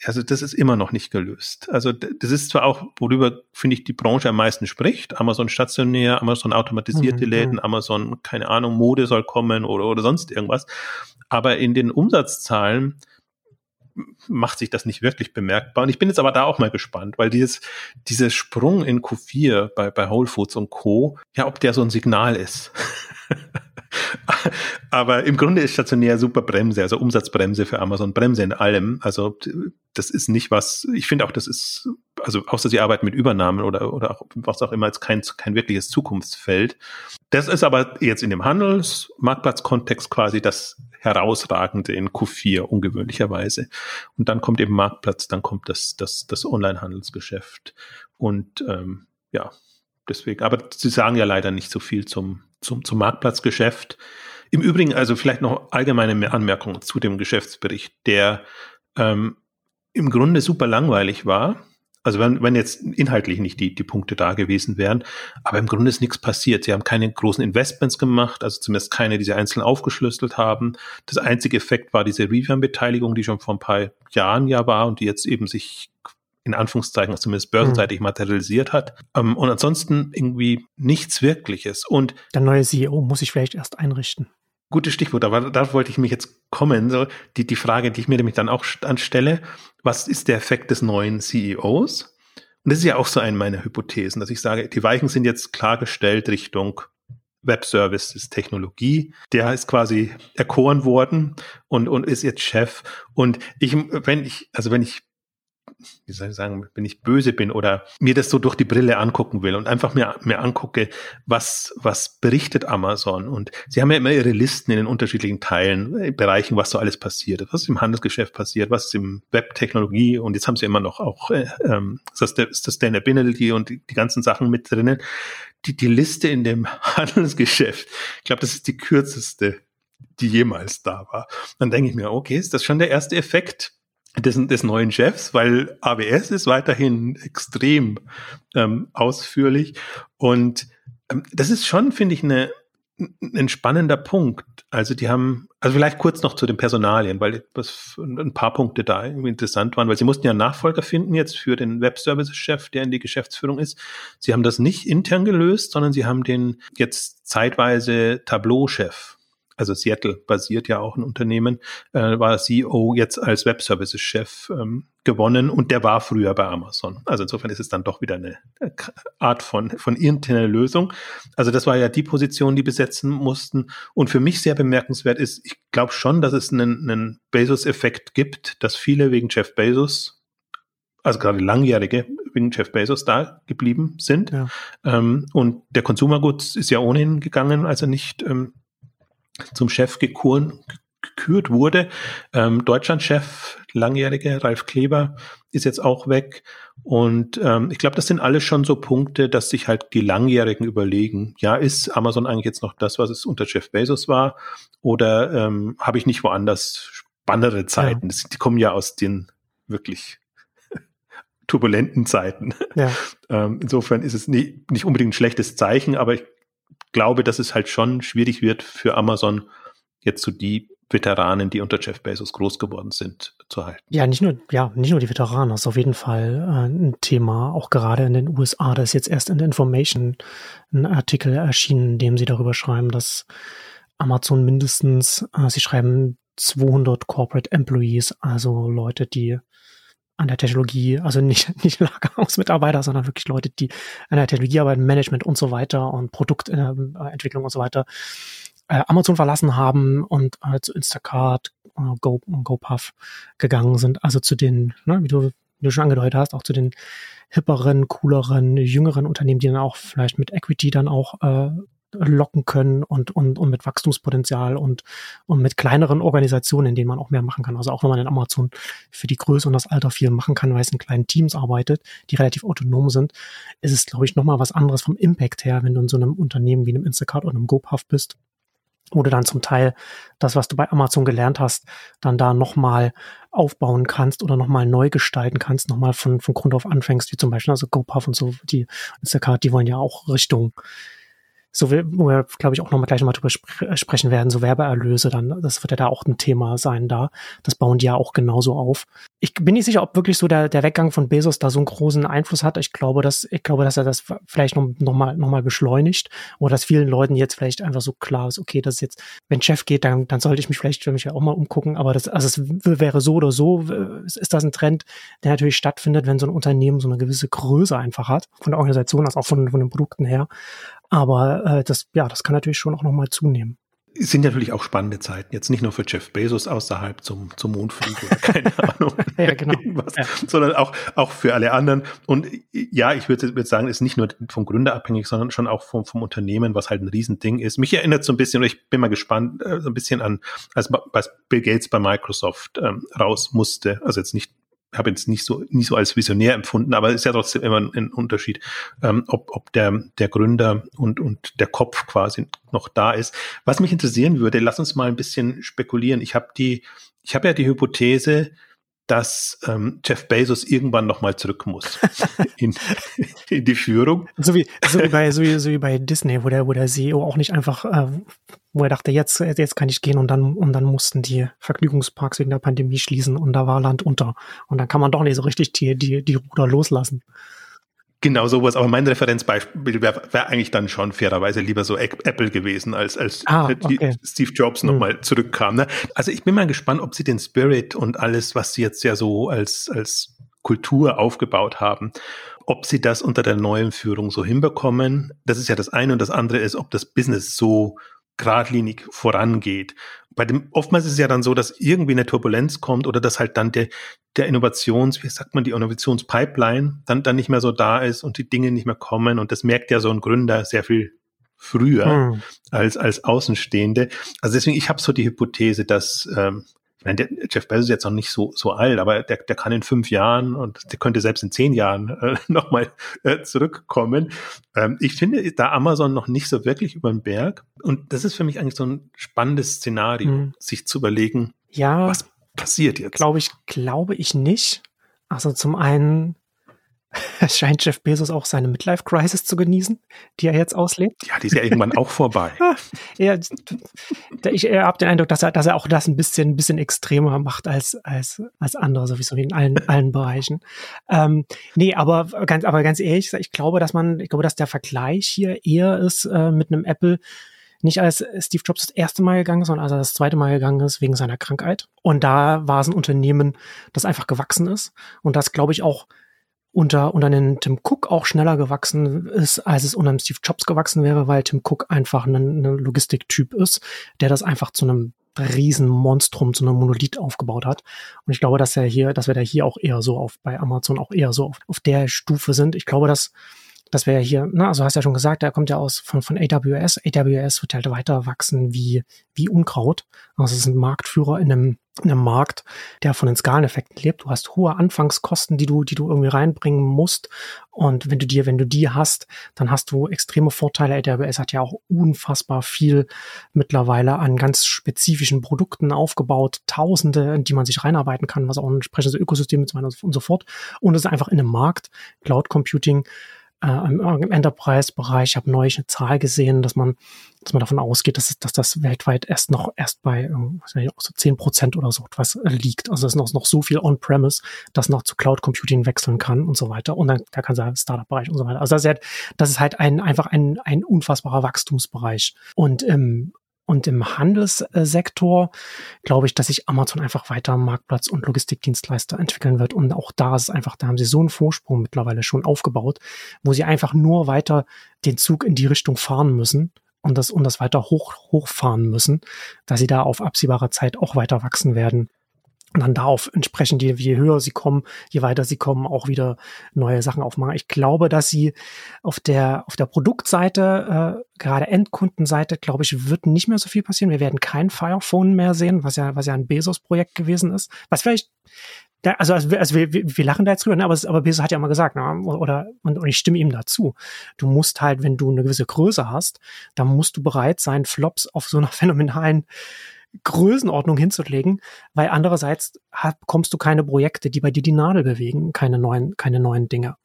also das ist immer noch nicht gelöst. Also das ist zwar auch, worüber finde ich die Branche am meisten spricht. Amazon stationär, Amazon automatisierte mhm, Läden, Amazon, keine Ahnung, Mode soll kommen oder, oder sonst irgendwas. Aber in den Umsatzzahlen macht sich das nicht wirklich bemerkbar. Und ich bin jetzt aber da auch mal gespannt, weil dieses, dieser Sprung in Q4 bei, bei Whole Foods und Co., ja, ob der so ein Signal ist. Aber im Grunde ist stationär super Bremse, also Umsatzbremse für Amazon, Bremse in allem. Also das ist nicht was, ich finde auch, das ist, also außer sie arbeiten mit Übernahmen oder, oder auch, was auch immer, jetzt kein, kein wirkliches Zukunftsfeld. Das ist aber jetzt in dem Handelsmarktplatzkontext quasi das herausragende in Q4 ungewöhnlicherweise. Und dann kommt eben Marktplatz, dann kommt das, das, das Online-Handelsgeschäft. Und ähm, ja, deswegen, aber sie sagen ja leider nicht so viel zum, zum, zum Marktplatzgeschäft. Im Übrigen, also vielleicht noch allgemeine Anmerkungen zu dem Geschäftsbericht, der ähm, im Grunde super langweilig war. Also wenn, wenn jetzt inhaltlich nicht die, die Punkte da gewesen wären, aber im Grunde ist nichts passiert. Sie haben keine großen Investments gemacht, also zumindest keine, die sie einzeln aufgeschlüsselt haben. Das einzige Effekt war diese Revamp-Beteiligung, die schon vor ein paar Jahren ja war und die jetzt eben sich in Anführungszeichen zumindest börsenseitig mhm. materialisiert hat. Ähm, und ansonsten irgendwie nichts Wirkliches. Und der neue CEO muss sich vielleicht erst einrichten. Gutes Stichwort, aber da wollte ich mich jetzt kommen. So, die, die Frage, die ich mir nämlich dann auch anstelle, was ist der Effekt des neuen CEOs? Und das ist ja auch so eine meiner Hypothesen, dass ich sage, die Weichen sind jetzt klargestellt Richtung Web-Services, Technologie. Der ist quasi erkoren worden und, und ist jetzt Chef. Und ich, wenn ich, also wenn ich wie soll ich sagen, wenn ich böse bin oder mir das so durch die Brille angucken will und einfach mir, mir angucke, was, was berichtet Amazon. Und sie haben ja immer ihre Listen in den unterschiedlichen Teilen, äh, Bereichen, was so alles passiert. Was im Handelsgeschäft passiert, was im Web-Technologie und jetzt haben sie immer noch auch äh, ähm, Sustainability und die, die ganzen Sachen mit drinnen. Die, die Liste in dem Handelsgeschäft, ich glaube, das ist die kürzeste, die jemals da war. Dann denke ich mir, okay, ist das schon der erste Effekt? Des, des neuen Chefs, weil AWS ist weiterhin extrem ähm, ausführlich und ähm, das ist schon, finde ich, eine, ein spannender Punkt. Also die haben, also vielleicht kurz noch zu den Personalien, weil was ein paar Punkte da irgendwie interessant waren, weil sie mussten ja einen Nachfolger finden jetzt für den Web Services Chef, der in die Geschäftsführung ist. Sie haben das nicht intern gelöst, sondern sie haben den jetzt zeitweise Tableau-Chef also Seattle basiert ja auch ein Unternehmen, äh, war CEO jetzt als Web Services Chef ähm, gewonnen und der war früher bei Amazon. Also insofern ist es dann doch wieder eine Art von, von interner Lösung. Also das war ja die Position, die besetzen mussten. Und für mich sehr bemerkenswert ist, ich glaube schon, dass es einen, einen Bezos-Effekt gibt, dass viele wegen Jeff Bezos also gerade langjährige wegen Jeff Bezos da geblieben sind. Ja. Ähm, und der Consumer Goods ist ja ohnehin gegangen, als er nicht ähm, zum Chef gekuren, gekürt wurde. Ähm, Deutschlandchef, langjährige Ralf Kleber, ist jetzt auch weg. Und ähm, ich glaube, das sind alles schon so Punkte, dass sich halt die Langjährigen überlegen, ja, ist Amazon eigentlich jetzt noch das, was es unter Jeff Bezos war? Oder ähm, habe ich nicht woanders spannendere Zeiten? Ja. Das, die kommen ja aus den wirklich turbulenten Zeiten. Ja. Ähm, insofern ist es nie, nicht unbedingt ein schlechtes Zeichen, aber ich glaube, dass es halt schon schwierig wird für Amazon, jetzt so die Veteranen, die unter Jeff Bezos groß geworden sind, zu halten. Ja, nicht nur, ja, nicht nur die Veteranen, das ist auf jeden Fall äh, ein Thema, auch gerade in den USA. Da ist jetzt erst in der Information ein Artikel erschienen, in dem sie darüber schreiben, dass Amazon mindestens, äh, sie schreiben 200 Corporate Employees, also Leute, die an der Technologie, also nicht, nicht Lagerhausmitarbeiter, sondern wirklich Leute, die an der Technologie arbeiten, Management und so weiter und Produktentwicklung und so weiter, äh, Amazon verlassen haben und äh, zu Instacart, äh, Go, GoPuff gegangen sind. Also zu den, ne, wie du, wie du schon angedeutet hast, auch zu den hipperen, cooleren, jüngeren Unternehmen, die dann auch vielleicht mit Equity dann auch äh, locken können und, und, und mit Wachstumspotenzial und, und mit kleineren Organisationen, in denen man auch mehr machen kann. Also auch wenn man in Amazon für die Größe und das Alter viel machen kann, weil es in kleinen Teams arbeitet, die relativ autonom sind, ist es, glaube ich, nochmal was anderes vom Impact her, wenn du in so einem Unternehmen wie einem Instacart oder einem GoPuff bist, wo du dann zum Teil das, was du bei Amazon gelernt hast, dann da nochmal aufbauen kannst oder nochmal neu gestalten kannst, nochmal von, von Grund auf anfängst, wie zum Beispiel also GoPuff und so, die Instacart, die wollen ja auch Richtung so wo wir, glaube ich, auch nochmal gleich mal drüber spre äh, sprechen werden, so Werbeerlöse dann, das wird ja da auch ein Thema sein da. Das bauen die ja auch genauso auf. Ich bin nicht sicher, ob wirklich so der, der Weggang von Bezos da so einen großen Einfluss hat. Ich glaube, dass, ich glaube, dass er das vielleicht noch, noch mal, noch mal beschleunigt oder dass vielen Leuten jetzt vielleicht einfach so klar ist, okay, das ist jetzt, wenn Chef geht, dann, dann sollte ich mich vielleicht für mich ja auch mal umgucken. Aber das, also es wäre so oder so, ist das ein Trend, der natürlich stattfindet, wenn so ein Unternehmen so eine gewisse Größe einfach hat, von der Organisation, als auch von, von den Produkten her. Aber äh, das, ja, das kann natürlich schon auch nochmal zunehmen. Es sind natürlich auch spannende Zeiten, jetzt nicht nur für Jeff Bezos außerhalb zum, zum Mondflug oder keine Ahnung, ja, genau. ja. sondern auch, auch für alle anderen. Und ja, ich würde würd sagen, ist nicht nur vom Gründer abhängig, sondern schon auch vom, vom Unternehmen, was halt ein Riesending ist. Mich erinnert so ein bisschen, ich bin mal gespannt, äh, so ein bisschen an, als, als Bill Gates bei Microsoft ähm, raus musste, also jetzt nicht habe jetzt nicht so nicht so als visionär empfunden, aber es ist ja trotzdem immer ein, Unterschied, ähm, ob, ob der der Gründer und und der Kopf quasi noch da ist. Was mich interessieren würde, lass uns mal ein bisschen spekulieren. Ich habe die ich habe ja die Hypothese, dass ähm, Jeff Bezos irgendwann nochmal zurück muss in, in die Führung. So wie, so wie bei so wie, so wie bei Disney, wo der wo der CEO auch nicht einfach äh, wo er dachte, jetzt, jetzt kann ich gehen und dann, und dann mussten die Vergnügungsparks wegen der Pandemie schließen und da war Land unter. Und dann kann man doch nicht so richtig die, die, die Ruder loslassen. Genau sowas, aber mein Referenzbeispiel wäre wär eigentlich dann schon fairerweise lieber so Apple gewesen, als, als ah, okay. Steve Jobs hm. nochmal zurückkam. Ne? Also ich bin mal gespannt, ob sie den Spirit und alles, was sie jetzt ja so als, als Kultur aufgebaut haben, ob sie das unter der neuen Führung so hinbekommen. Das ist ja das eine und das andere ist, ob das Business so geradlinig vorangeht. Bei dem, oftmals ist es ja dann so, dass irgendwie eine Turbulenz kommt oder dass halt dann der, der Innovations, wie sagt man, die Innovationspipeline dann, dann nicht mehr so da ist und die Dinge nicht mehr kommen. Und das merkt ja so ein Gründer sehr viel früher hm. als, als Außenstehende. Also deswegen, ich habe so die Hypothese, dass ähm, ich meine, der Jeff Bezos ist jetzt noch nicht so, so alt, aber der, der kann in fünf Jahren und der könnte selbst in zehn Jahren äh, nochmal äh, zurückkommen. Ähm, ich finde da Amazon noch nicht so wirklich über den Berg. Und das ist für mich eigentlich so ein spannendes Szenario, hm. sich zu überlegen, ja, was passiert jetzt. Glaube ich, glaube ich nicht. Also zum einen scheint Jeff Bezos auch seine Midlife-Crisis zu genießen, die er jetzt auslebt. Ja, die ist ja irgendwann auch vorbei. ja, ich habe den Eindruck, dass er, dass er auch das ein bisschen, ein bisschen extremer macht als, als, als andere, sowieso in allen, allen Bereichen. Ähm, nee, aber ganz, aber ganz ehrlich, ich glaube, dass man, ich glaube, dass der Vergleich hier eher ist äh, mit einem Apple, nicht als Steve Jobs das erste Mal gegangen ist, sondern als er das zweite Mal gegangen ist wegen seiner Krankheit. Und da war es ein Unternehmen, das einfach gewachsen ist und das, glaube ich, auch unter, unter einem Tim Cook auch schneller gewachsen ist, als es unter einem Steve Jobs gewachsen wäre, weil Tim Cook einfach ein, ein Logistiktyp ist, der das einfach zu einem Riesenmonstrum, zu einem Monolith aufgebaut hat. Und ich glaube, dass er hier, dass wir da hier auch eher so auf, bei Amazon auch eher so auf, auf der Stufe sind. Ich glaube, dass das wäre hier, na, also hast ja schon gesagt, der kommt ja aus von, von AWS. AWS wird halt weiter wachsen wie, wie Unkraut. Also es ist ein Marktführer in einem, in einem Markt, der von den Skaleneffekten lebt. Du hast hohe Anfangskosten, die du, die du irgendwie reinbringen musst. Und wenn du dir, wenn du die hast, dann hast du extreme Vorteile. AWS hat ja auch unfassbar viel mittlerweile an ganz spezifischen Produkten aufgebaut. Tausende, in die man sich reinarbeiten kann, was auch ein entsprechendes Ökosystem ist und so fort. Und es ist einfach in einem Markt, Cloud Computing, äh, im, Enterprise-Bereich. Ich habe neulich eine Zahl gesehen, dass man, dass man davon ausgeht, dass, dass das weltweit erst noch erst bei ähm, so zehn Prozent oder so etwas äh, liegt. Also es ist noch, noch so viel On-Premise, das noch zu Cloud Computing wechseln kann und so weiter. Und dann da kann sein Startup-Bereich und so weiter. Also das ist halt, das ist halt ein, einfach ein, ein unfassbarer Wachstumsbereich. Und im und im Handelssektor glaube ich, dass sich Amazon einfach weiter Marktplatz und Logistikdienstleister entwickeln wird. Und auch da ist einfach, da haben sie so einen Vorsprung mittlerweile schon aufgebaut, wo sie einfach nur weiter den Zug in die Richtung fahren müssen und das, und das weiter hoch, hochfahren müssen, dass sie da auf absehbare Zeit auch weiter wachsen werden und dann darauf entsprechend, je, je höher sie kommen, je weiter sie kommen, auch wieder neue Sachen aufmachen. Ich glaube, dass sie auf der, auf der Produktseite, äh, gerade Endkundenseite, glaube ich, wird nicht mehr so viel passieren. Wir werden kein Firephone mehr sehen, was ja, was ja ein Bezos-Projekt gewesen ist. Was vielleicht, da, also, also, also wir, wir, wir lachen da jetzt drüber, ne? aber, aber Bezos hat ja mal gesagt, ne? oder und, und ich stimme ihm dazu. Du musst halt, wenn du eine gewisse Größe hast, dann musst du bereit sein, Flops auf so einer phänomenalen Größenordnung hinzulegen, weil andererseits bekommst du keine Projekte, die bei dir die Nadel bewegen, keine neuen, keine neuen Dinge.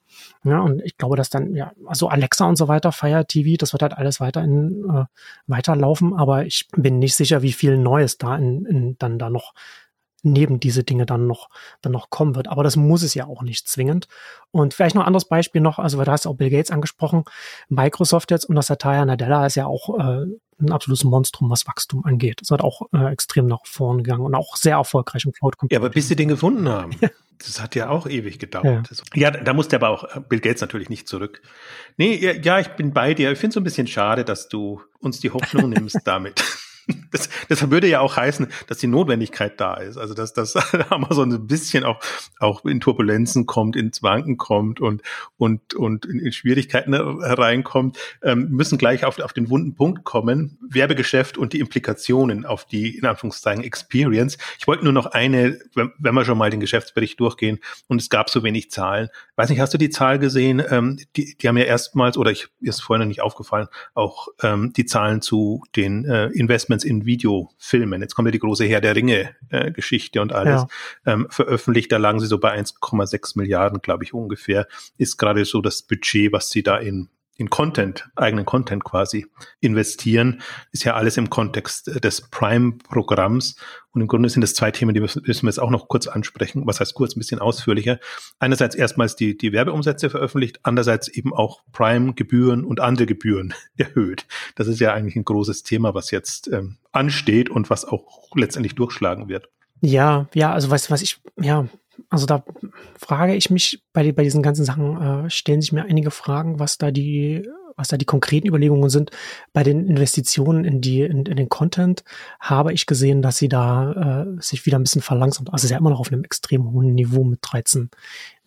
Ja, und ich glaube, dass dann, ja, also Alexa und so weiter, Fire TV, das wird halt alles weiter in, äh, weiterlaufen, aber ich bin nicht sicher, wie viel Neues da in, in, dann da noch neben diese Dinge dann noch, dann noch kommen wird. Aber das muss es ja auch nicht zwingend. Und vielleicht noch ein anderes Beispiel noch, also da hast du auch Bill Gates angesprochen, Microsoft jetzt und das Satya Nadella ist ja auch äh, ein absolutes Monstrum, was Wachstum angeht. Das hat auch äh, extrem nach vorne gegangen und auch sehr erfolgreich im Cloud Computing. Ja, aber bis sie den gefunden haben. Das hat ja auch ewig gedauert. Ja, ja da musste aber auch Bill Gates natürlich nicht zurück. Nee, ja, ja ich bin bei dir. Ich finde es so ein bisschen schade, dass du uns die Hoffnung nimmst damit. Das, das würde ja auch heißen, dass die Notwendigkeit da ist. Also dass, dass Amazon ein bisschen auch, auch in Turbulenzen kommt, ins Wanken kommt und, und, und in, in Schwierigkeiten hereinkommt, ähm, müssen gleich auf, auf den wunden Punkt kommen. Werbegeschäft und die Implikationen auf die, in Anführungszeichen, Experience. Ich wollte nur noch eine, wenn, wenn wir schon mal den Geschäftsbericht durchgehen und es gab so wenig Zahlen. Weiß nicht, hast du die Zahl gesehen? Ähm, die, die haben ja erstmals, oder ich, ist vorhin noch nicht aufgefallen, auch ähm, die Zahlen zu den äh, Investments Investments in Videofilmen. Jetzt kommt ja die große Herr der Ringe-Geschichte äh, und alles ja. ähm, veröffentlicht. Da lagen sie so bei 1,6 Milliarden, glaube ich, ungefähr. Ist gerade so das Budget, was sie da in in Content, eigenen Content quasi investieren, ist ja alles im Kontext äh, des Prime-Programms. Und im Grunde sind es zwei Themen, die müssen wir jetzt auch noch kurz ansprechen. Was heißt kurz, ein bisschen ausführlicher. Einerseits erstmals die, die Werbeumsätze veröffentlicht, andererseits eben auch Prime-Gebühren und andere Gebühren erhöht. Das ist ja eigentlich ein großes Thema, was jetzt ähm, ansteht und was auch letztendlich durchschlagen wird. Ja, ja, also was, was ich, ja, also da frage ich mich bei, bei diesen ganzen Sachen, äh, stellen sich mir einige Fragen, was da die, was da die konkreten Überlegungen sind. Bei den Investitionen in die, in, in den Content habe ich gesehen, dass sie da äh, sich wieder ein bisschen verlangsamt. Also ist ja immer noch auf einem extrem hohen Niveau mit 13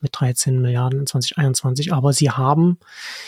mit 13 Milliarden in 2021. Aber sie haben,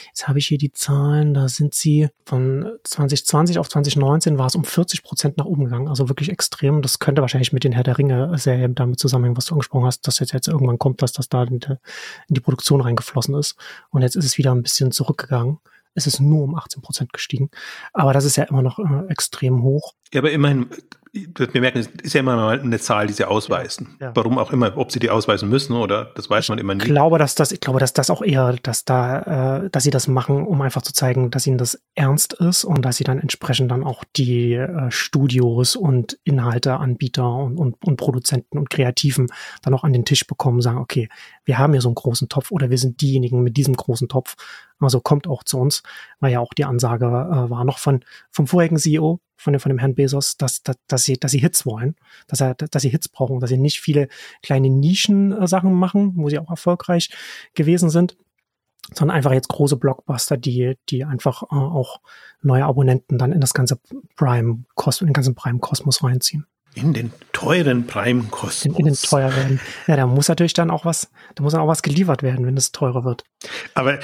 jetzt habe ich hier die Zahlen, da sind sie von 2020 auf 2019 war es um 40 Prozent nach oben gegangen. Also wirklich extrem. Das könnte wahrscheinlich mit den Herr der Ringe sehr damit zusammenhängen, was du angesprochen hast, dass jetzt, jetzt irgendwann kommt, dass das da in, in die Produktion reingeflossen ist. Und jetzt ist es wieder ein bisschen zurückgegangen. Es ist nur um 18 Prozent gestiegen. Aber das ist ja immer noch äh, extrem hoch. Ja, aber immerhin, wir merken, es ist ja immer mal eine Zahl, die sie ausweisen. Ja. Warum auch immer, ob sie die ausweisen müssen oder das weiß man immer nicht. Ich glaube, dass das, ich glaube, dass das auch eher, dass da, äh, dass sie das machen, um einfach zu zeigen, dass ihnen das ernst ist und dass sie dann entsprechend dann auch die äh, Studios und Inhalteanbieter und, und, und Produzenten und Kreativen dann auch an den Tisch bekommen, sagen, okay, wir haben hier so einen großen Topf oder wir sind diejenigen mit diesem großen Topf. Also kommt auch zu uns, weil ja auch die Ansage äh, war noch von vom vorigen CEO, von dem, von dem Herrn Bezos, dass, dass, dass, sie, dass sie Hits wollen, dass, er, dass sie Hits brauchen, dass sie nicht viele kleine Nischen-Sachen machen, wo sie auch erfolgreich gewesen sind, sondern einfach jetzt große Blockbuster, die, die einfach äh, auch neue Abonnenten dann in das ganze Prime in den ganzen Prime Kosmos reinziehen. In den teuren Prime Kosmos. In, in den teuer werden. Ja, da muss natürlich dann auch was, da muss dann auch was geliefert werden, wenn es teurer wird. Aber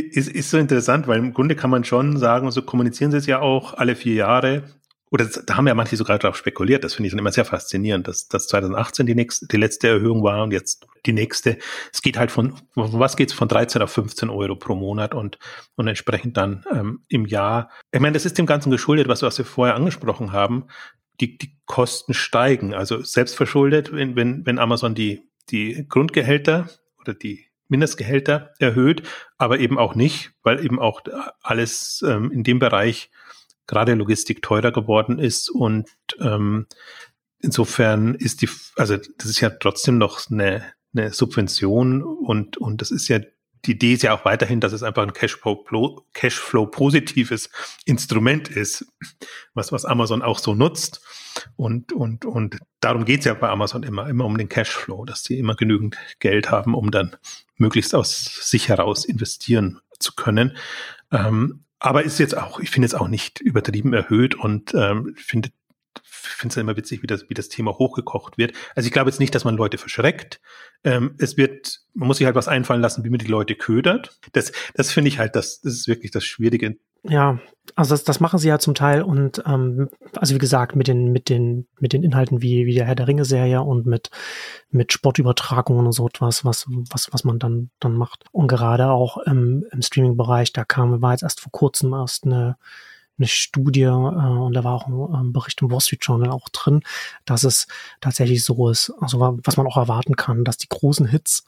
ist, ist so interessant, weil im Grunde kann man schon sagen, so kommunizieren sie es ja auch alle vier Jahre. Oder da haben ja manche sogar darauf spekuliert. Das finde ich dann immer sehr faszinierend, dass, dass 2018 die nächste, die letzte Erhöhung war und jetzt die nächste. Es geht halt von, von was geht's von 13 auf 15 Euro pro Monat und, und entsprechend dann ähm, im Jahr. Ich meine, das ist dem Ganzen geschuldet, was, was wir vorher angesprochen haben. Die, die Kosten steigen. Also selbstverschuldet, wenn, wenn, wenn Amazon die, die Grundgehälter oder die Mindestgehälter erhöht, aber eben auch nicht, weil eben auch alles ähm, in dem Bereich gerade Logistik teurer geworden ist und ähm, insofern ist die, also das ist ja trotzdem noch eine, eine Subvention und, und das ist ja die Idee ist ja auch weiterhin, dass es einfach ein Cashflow, Cashflow positives Instrument ist, was, was Amazon auch so nutzt. Und, und, und darum geht's ja bei Amazon immer, immer um den Cashflow, dass sie immer genügend Geld haben, um dann möglichst aus sich heraus investieren zu können. Ähm, aber ist jetzt auch, ich finde es auch nicht übertrieben erhöht und ähm, finde finde es immer witzig, wie das, wie das Thema hochgekocht wird. Also ich glaube jetzt nicht, dass man Leute verschreckt. Ähm, es wird, man muss sich halt was einfallen lassen, wie man die Leute ködert. Das, das finde ich halt, das, das ist wirklich das Schwierige ja, also das, das machen sie ja zum Teil und ähm, also wie gesagt mit den mit den mit den Inhalten wie wie der Herr der Ringe Serie und mit mit Sportübertragungen und so etwas was was was man dann dann macht und gerade auch im, im Streaming Bereich da kam war jetzt erst vor kurzem erst eine eine Studie äh, und da war auch ein, ein Bericht im Wall Street Journal auch drin, dass es tatsächlich so ist, also was man auch erwarten kann, dass die großen Hits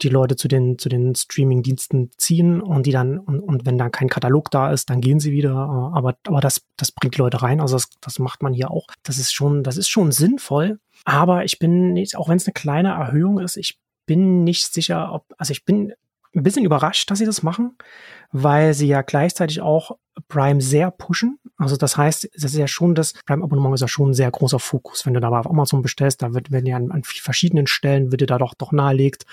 die Leute zu den, zu den Streaming-Diensten ziehen und die dann, und, und wenn dann kein Katalog da ist, dann gehen sie wieder. Äh, aber, aber das, das bringt die Leute rein. Also das, das macht man hier auch. Das ist schon, das ist schon sinnvoll. Aber ich bin nicht, auch wenn es eine kleine Erhöhung ist, ich bin nicht sicher, ob, also ich bin ein bisschen überrascht, dass sie das machen, weil sie ja gleichzeitig auch Prime sehr pushen. Also das heißt, das ist ja schon das Prime-Abonnement ist ja schon ein sehr großer Fokus. Wenn du da auf Amazon bestellst, da wird, wenn ja an, an verschiedenen Stellen wird dir da doch doch nahelegt,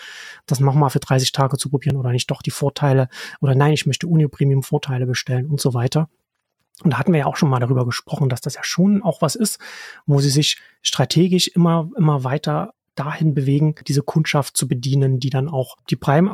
das nochmal für 30 Tage zu probieren oder nicht doch die Vorteile oder nein, ich möchte Uni Premium Vorteile bestellen und so weiter. Und da hatten wir ja auch schon mal darüber gesprochen, dass das ja schon auch was ist, wo sie sich strategisch immer, immer weiter dahin bewegen, diese Kundschaft zu bedienen, die dann auch die Prime,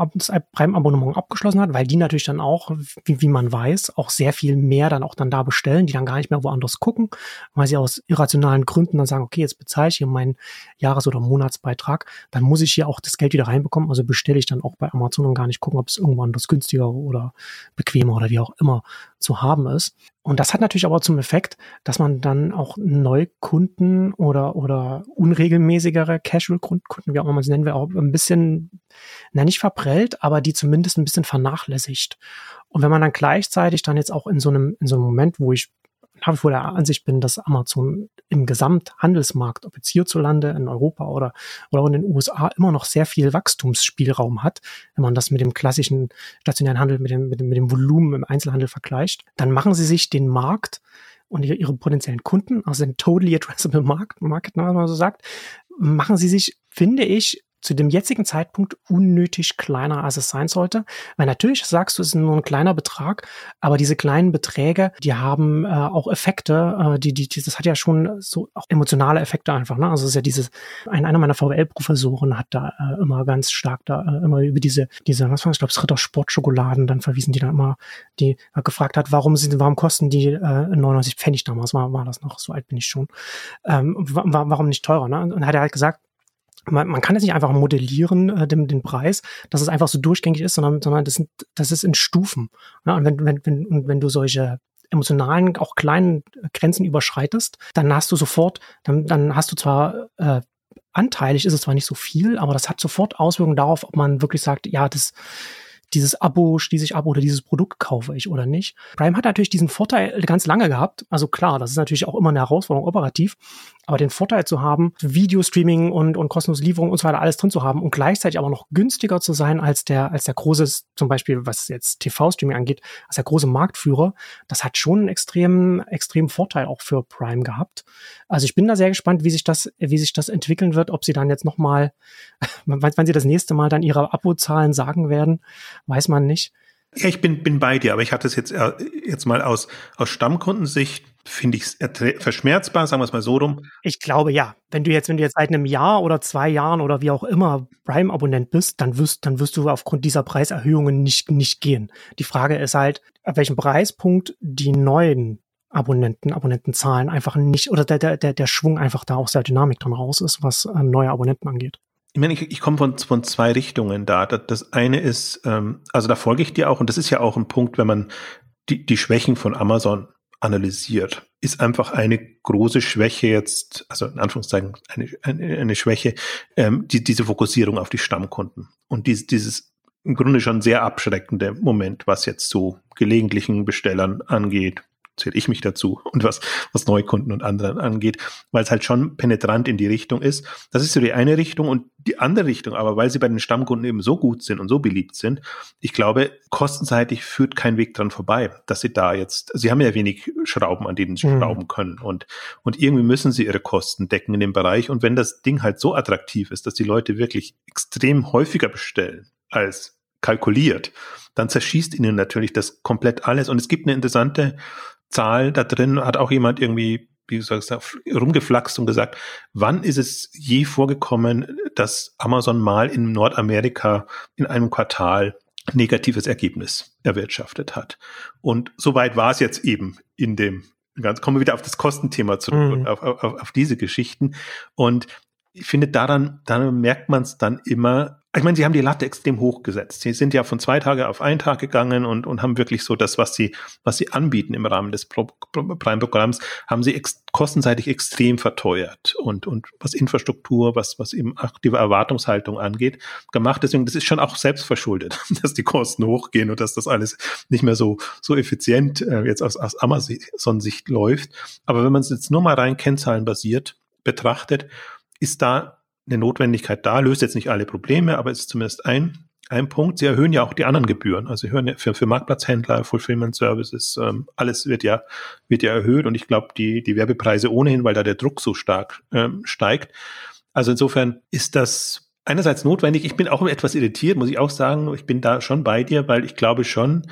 Prime-Abonnement abgeschlossen hat, weil die natürlich dann auch, wie, wie man weiß, auch sehr viel mehr dann auch dann da bestellen, die dann gar nicht mehr woanders gucken, weil sie aus irrationalen Gründen dann sagen, okay, jetzt bezahle ich hier meinen Jahres- oder Monatsbeitrag, dann muss ich hier auch das Geld wieder reinbekommen, also bestelle ich dann auch bei Amazon und gar nicht gucken, ob es irgendwann das günstiger oder bequemer oder wie auch immer zu haben ist. Und das hat natürlich aber zum Effekt, dass man dann auch Neukunden oder, oder unregelmäßigere Casual-Kunden, wie auch immer man sie nennen will, auch ein bisschen, na nicht verprellt, aber die zumindest ein bisschen vernachlässigt. Und wenn man dann gleichzeitig dann jetzt auch in so einem, in so einem Moment, wo ich nach wie vor der Ansicht bin, dass Amazon im Gesamthandelsmarkt, ob jetzt hierzulande, in Europa oder, oder in den USA, immer noch sehr viel Wachstumsspielraum hat, wenn man das mit dem klassischen stationären Handel, mit dem, mit dem, mit dem Volumen im Einzelhandel vergleicht, dann machen sie sich den Markt und ihre, ihre potenziellen Kunden, also den totally addressable Market, Market, wenn man so sagt, machen sie sich, finde ich, zu dem jetzigen Zeitpunkt unnötig kleiner, als es sein sollte. Weil natürlich sagst du, es ist nur ein kleiner Betrag, aber diese kleinen Beträge, die haben äh, auch Effekte, äh, die, die, die, das hat ja schon so auch emotionale Effekte einfach. Ne? Also es ist ja dieses, ein, einer meiner VWL-Professoren hat da äh, immer ganz stark da äh, immer über diese, diese, was war das, ich glaube, Ritter Sportschokoladen dann verwiesen, die da immer, die äh, gefragt hat, warum sind, warum kosten die äh, 99 Pfennig damals, war, war das noch, so alt bin ich schon, ähm, warum nicht teurer, ne? Und hat er halt gesagt, man, man kann jetzt nicht einfach modellieren, äh, den, den Preis, dass es einfach so durchgängig ist, sondern, sondern das, sind, das ist in Stufen. Ja, und wenn, wenn, wenn, und wenn du solche emotionalen, auch kleinen Grenzen überschreitest, dann hast du sofort, dann, dann hast du zwar äh, anteilig ist es zwar nicht so viel, aber das hat sofort Auswirkungen darauf, ob man wirklich sagt, ja, das dieses Abo schließe ich ab oder dieses Produkt kaufe ich oder nicht. Prime hat natürlich diesen Vorteil ganz lange gehabt. Also klar, das ist natürlich auch immer eine Herausforderung operativ, aber den Vorteil zu haben, Videostreaming und, und kostenlose Lieferung und so weiter alles drin zu haben und gleichzeitig aber noch günstiger zu sein als der, als der große, zum Beispiel was jetzt TV-Streaming angeht, als der große Marktführer, das hat schon einen extremen, extremen Vorteil auch für Prime gehabt. Also ich bin da sehr gespannt, wie sich das, wie sich das entwickeln wird, ob sie dann jetzt nochmal, wann sie das nächste Mal dann ihre Abozahlen sagen werden, weiß man nicht. Ja, ich bin, bin bei dir, aber ich hatte es jetzt, äh, jetzt mal aus, aus Stammkundensicht, finde ich es verschmerzbar, sagen wir es mal so rum. Ich glaube ja. Wenn du jetzt, wenn du jetzt seit einem Jahr oder zwei Jahren oder wie auch immer Prime-Abonnent bist, dann wirst, dann wirst du aufgrund dieser Preiserhöhungen nicht, nicht gehen. Die Frage ist halt, ab welchem Preispunkt die neuen Abonnenten, Abonnentenzahlen einfach nicht, oder der, der, der Schwung einfach da aus der Dynamik dann raus ist, was äh, neue Abonnenten angeht ich meine, ich, ich komme von, von zwei Richtungen da. Das, eine ist, ähm, also da folge ich dir auch, und das ist ja auch ein Punkt, wenn man die, die Schwächen von Amazon analysiert, ist einfach eine große Schwäche jetzt, also in Anführungszeichen eine, eine, eine Schwäche, ähm, die, diese Fokussierung auf die Stammkunden und dieses, dieses im Grunde schon sehr abschreckende Moment, was jetzt so gelegentlichen Bestellern angeht, zähle ich mich dazu und was, was Neukunden und anderen angeht, weil es halt schon penetrant in die Richtung ist. Das ist so die eine Richtung und die andere Richtung, aber weil sie bei den Stammkunden eben so gut sind und so beliebt sind, ich glaube, kostenseitig führt kein Weg dran vorbei, dass sie da jetzt, sie haben ja wenig Schrauben, an denen sie mhm. schrauben können und, und irgendwie müssen sie ihre Kosten decken in dem Bereich und wenn das Ding halt so attraktiv ist, dass die Leute wirklich extrem häufiger bestellen als kalkuliert, dann zerschießt ihnen natürlich das komplett alles. Und es gibt eine interessante Zahl da drin hat auch jemand irgendwie, wie soll ich sagen, rumgeflaxt und gesagt, wann ist es je vorgekommen, dass Amazon mal in Nordamerika in einem Quartal negatives Ergebnis erwirtschaftet hat. Und soweit war es jetzt eben in dem, ganz, kommen wir wieder auf das Kostenthema zurück, mhm. auf, auf, auf diese Geschichten. Und ich finde, daran, daran merkt man es dann immer, ich meine, sie haben die Latte extrem hoch gesetzt. Sie sind ja von zwei Tage auf einen Tag gegangen und, und haben wirklich so das, was sie, was sie anbieten im Rahmen des Prime-Programms, haben sie ex kostenseitig extrem verteuert und, und was Infrastruktur, was, was eben aktive Erwartungshaltung angeht, gemacht. Deswegen, das ist schon auch selbstverschuldet, dass die Kosten hochgehen und dass das alles nicht mehr so, so effizient äh, jetzt aus, aus Amazon-Sicht läuft. Aber wenn man es jetzt nur mal rein kennzahlenbasiert betrachtet, ist da eine Notwendigkeit da, löst jetzt nicht alle Probleme, aber es ist zumindest ein, ein Punkt. Sie erhöhen ja auch die anderen Gebühren. Also hören ja für, für Marktplatzhändler, Fulfillment Services, ähm, alles wird ja, wird ja erhöht und ich glaube, die, die Werbepreise ohnehin, weil da der Druck so stark ähm, steigt. Also insofern ist das einerseits notwendig. Ich bin auch etwas irritiert, muss ich auch sagen. Ich bin da schon bei dir, weil ich glaube schon,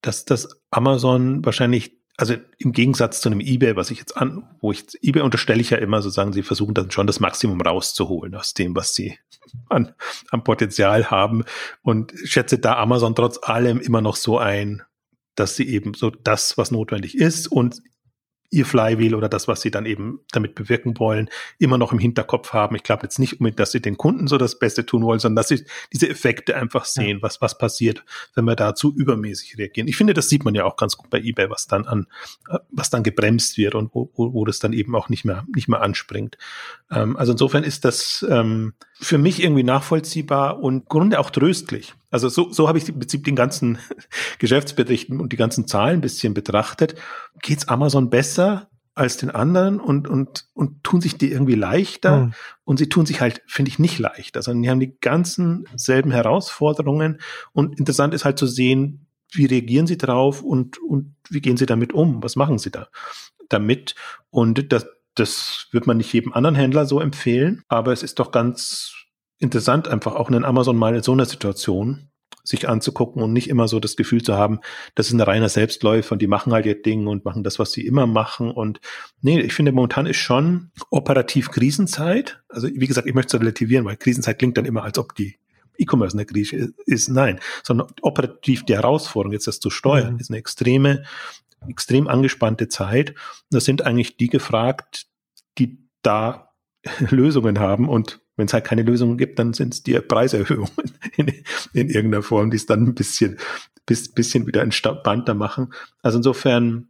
dass das Amazon wahrscheinlich also im Gegensatz zu einem eBay, was ich jetzt an, wo ich eBay unterstelle ich ja immer sozusagen, sie versuchen dann schon das Maximum rauszuholen aus dem, was sie an, an Potenzial haben. Und schätze da Amazon trotz allem immer noch so ein, dass sie eben so das, was notwendig ist und ihr Flywheel oder das, was sie dann eben damit bewirken wollen, immer noch im Hinterkopf haben. Ich glaube jetzt nicht unbedingt, dass sie den Kunden so das Beste tun wollen, sondern dass sie diese Effekte einfach sehen, ja. was, was passiert, wenn wir dazu übermäßig reagieren. Ich finde, das sieht man ja auch ganz gut bei eBay, was dann an, was dann gebremst wird und wo, wo, wo das dann eben auch nicht mehr, nicht mehr anspringt. Ähm, also insofern ist das ähm, für mich irgendwie nachvollziehbar und im Grunde auch tröstlich. Also so, so habe ich im Prinzip den ganzen Geschäftsberichten und die ganzen Zahlen ein bisschen betrachtet. Geht's Amazon besser als den anderen und, und, und tun sich die irgendwie leichter? Mhm. Und sie tun sich halt, finde ich, nicht leicht. Also die haben die ganzen selben Herausforderungen. Und interessant ist halt zu sehen, wie reagieren sie drauf und, und wie gehen sie damit um? Was machen sie da damit? Und das, das wird man nicht jedem anderen Händler so empfehlen, aber es ist doch ganz interessant, einfach auch einen Amazon mal in so einer Situation sich anzugucken und nicht immer so das Gefühl zu haben, das ist ein reiner Selbstläufer und die machen halt ihr Ding und machen das, was sie immer machen. Und nee, ich finde, momentan ist schon operativ Krisenzeit. Also wie gesagt, ich möchte es relativieren, weil Krisenzeit klingt dann immer, als ob die E-Commerce eine Krise ist. Nein, sondern operativ die Herausforderung, jetzt das zu steuern, mhm. ist eine extreme, extrem angespannte Zeit. Und das sind eigentlich die gefragt, die da Lösungen haben und wenn es halt keine Lösungen gibt, dann sind es die Preiserhöhungen in, in, irgendeiner Form, die es dann ein bisschen, bis, bisschen wieder entspannter machen. Also insofern,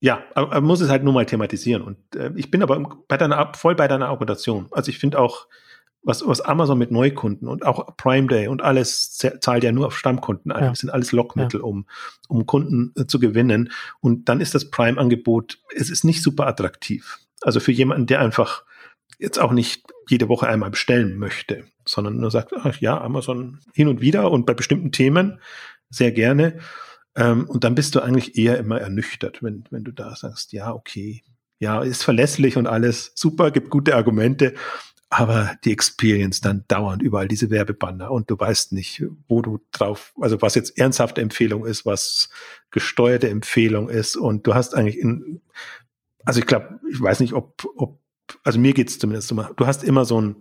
ja, man muss es halt nur mal thematisieren. Und äh, ich bin aber bei deiner, voll bei deiner Argumentation. Also ich finde auch, was, was Amazon mit Neukunden und auch Prime Day und alles zahlt ja nur auf Stammkunden ein. Ja. Das sind alles Lockmittel, ja. um, um Kunden äh, zu gewinnen. Und dann ist das Prime-Angebot, es ist nicht super attraktiv. Also für jemanden, der einfach jetzt auch nicht jede Woche einmal bestellen möchte, sondern nur sagt, ach ja, Amazon hin und wieder und bei bestimmten Themen sehr gerne. Ähm, und dann bist du eigentlich eher immer ernüchtert, wenn, wenn du da sagst, ja, okay, ja, ist verlässlich und alles super, gibt gute Argumente, aber die Experience dann dauernd überall diese Werbebanner und du weißt nicht, wo du drauf, also was jetzt ernsthafte Empfehlung ist, was gesteuerte Empfehlung ist und du hast eigentlich in, also ich glaube, ich weiß nicht, ob, ob also mir geht's zumindest so, du hast immer so ein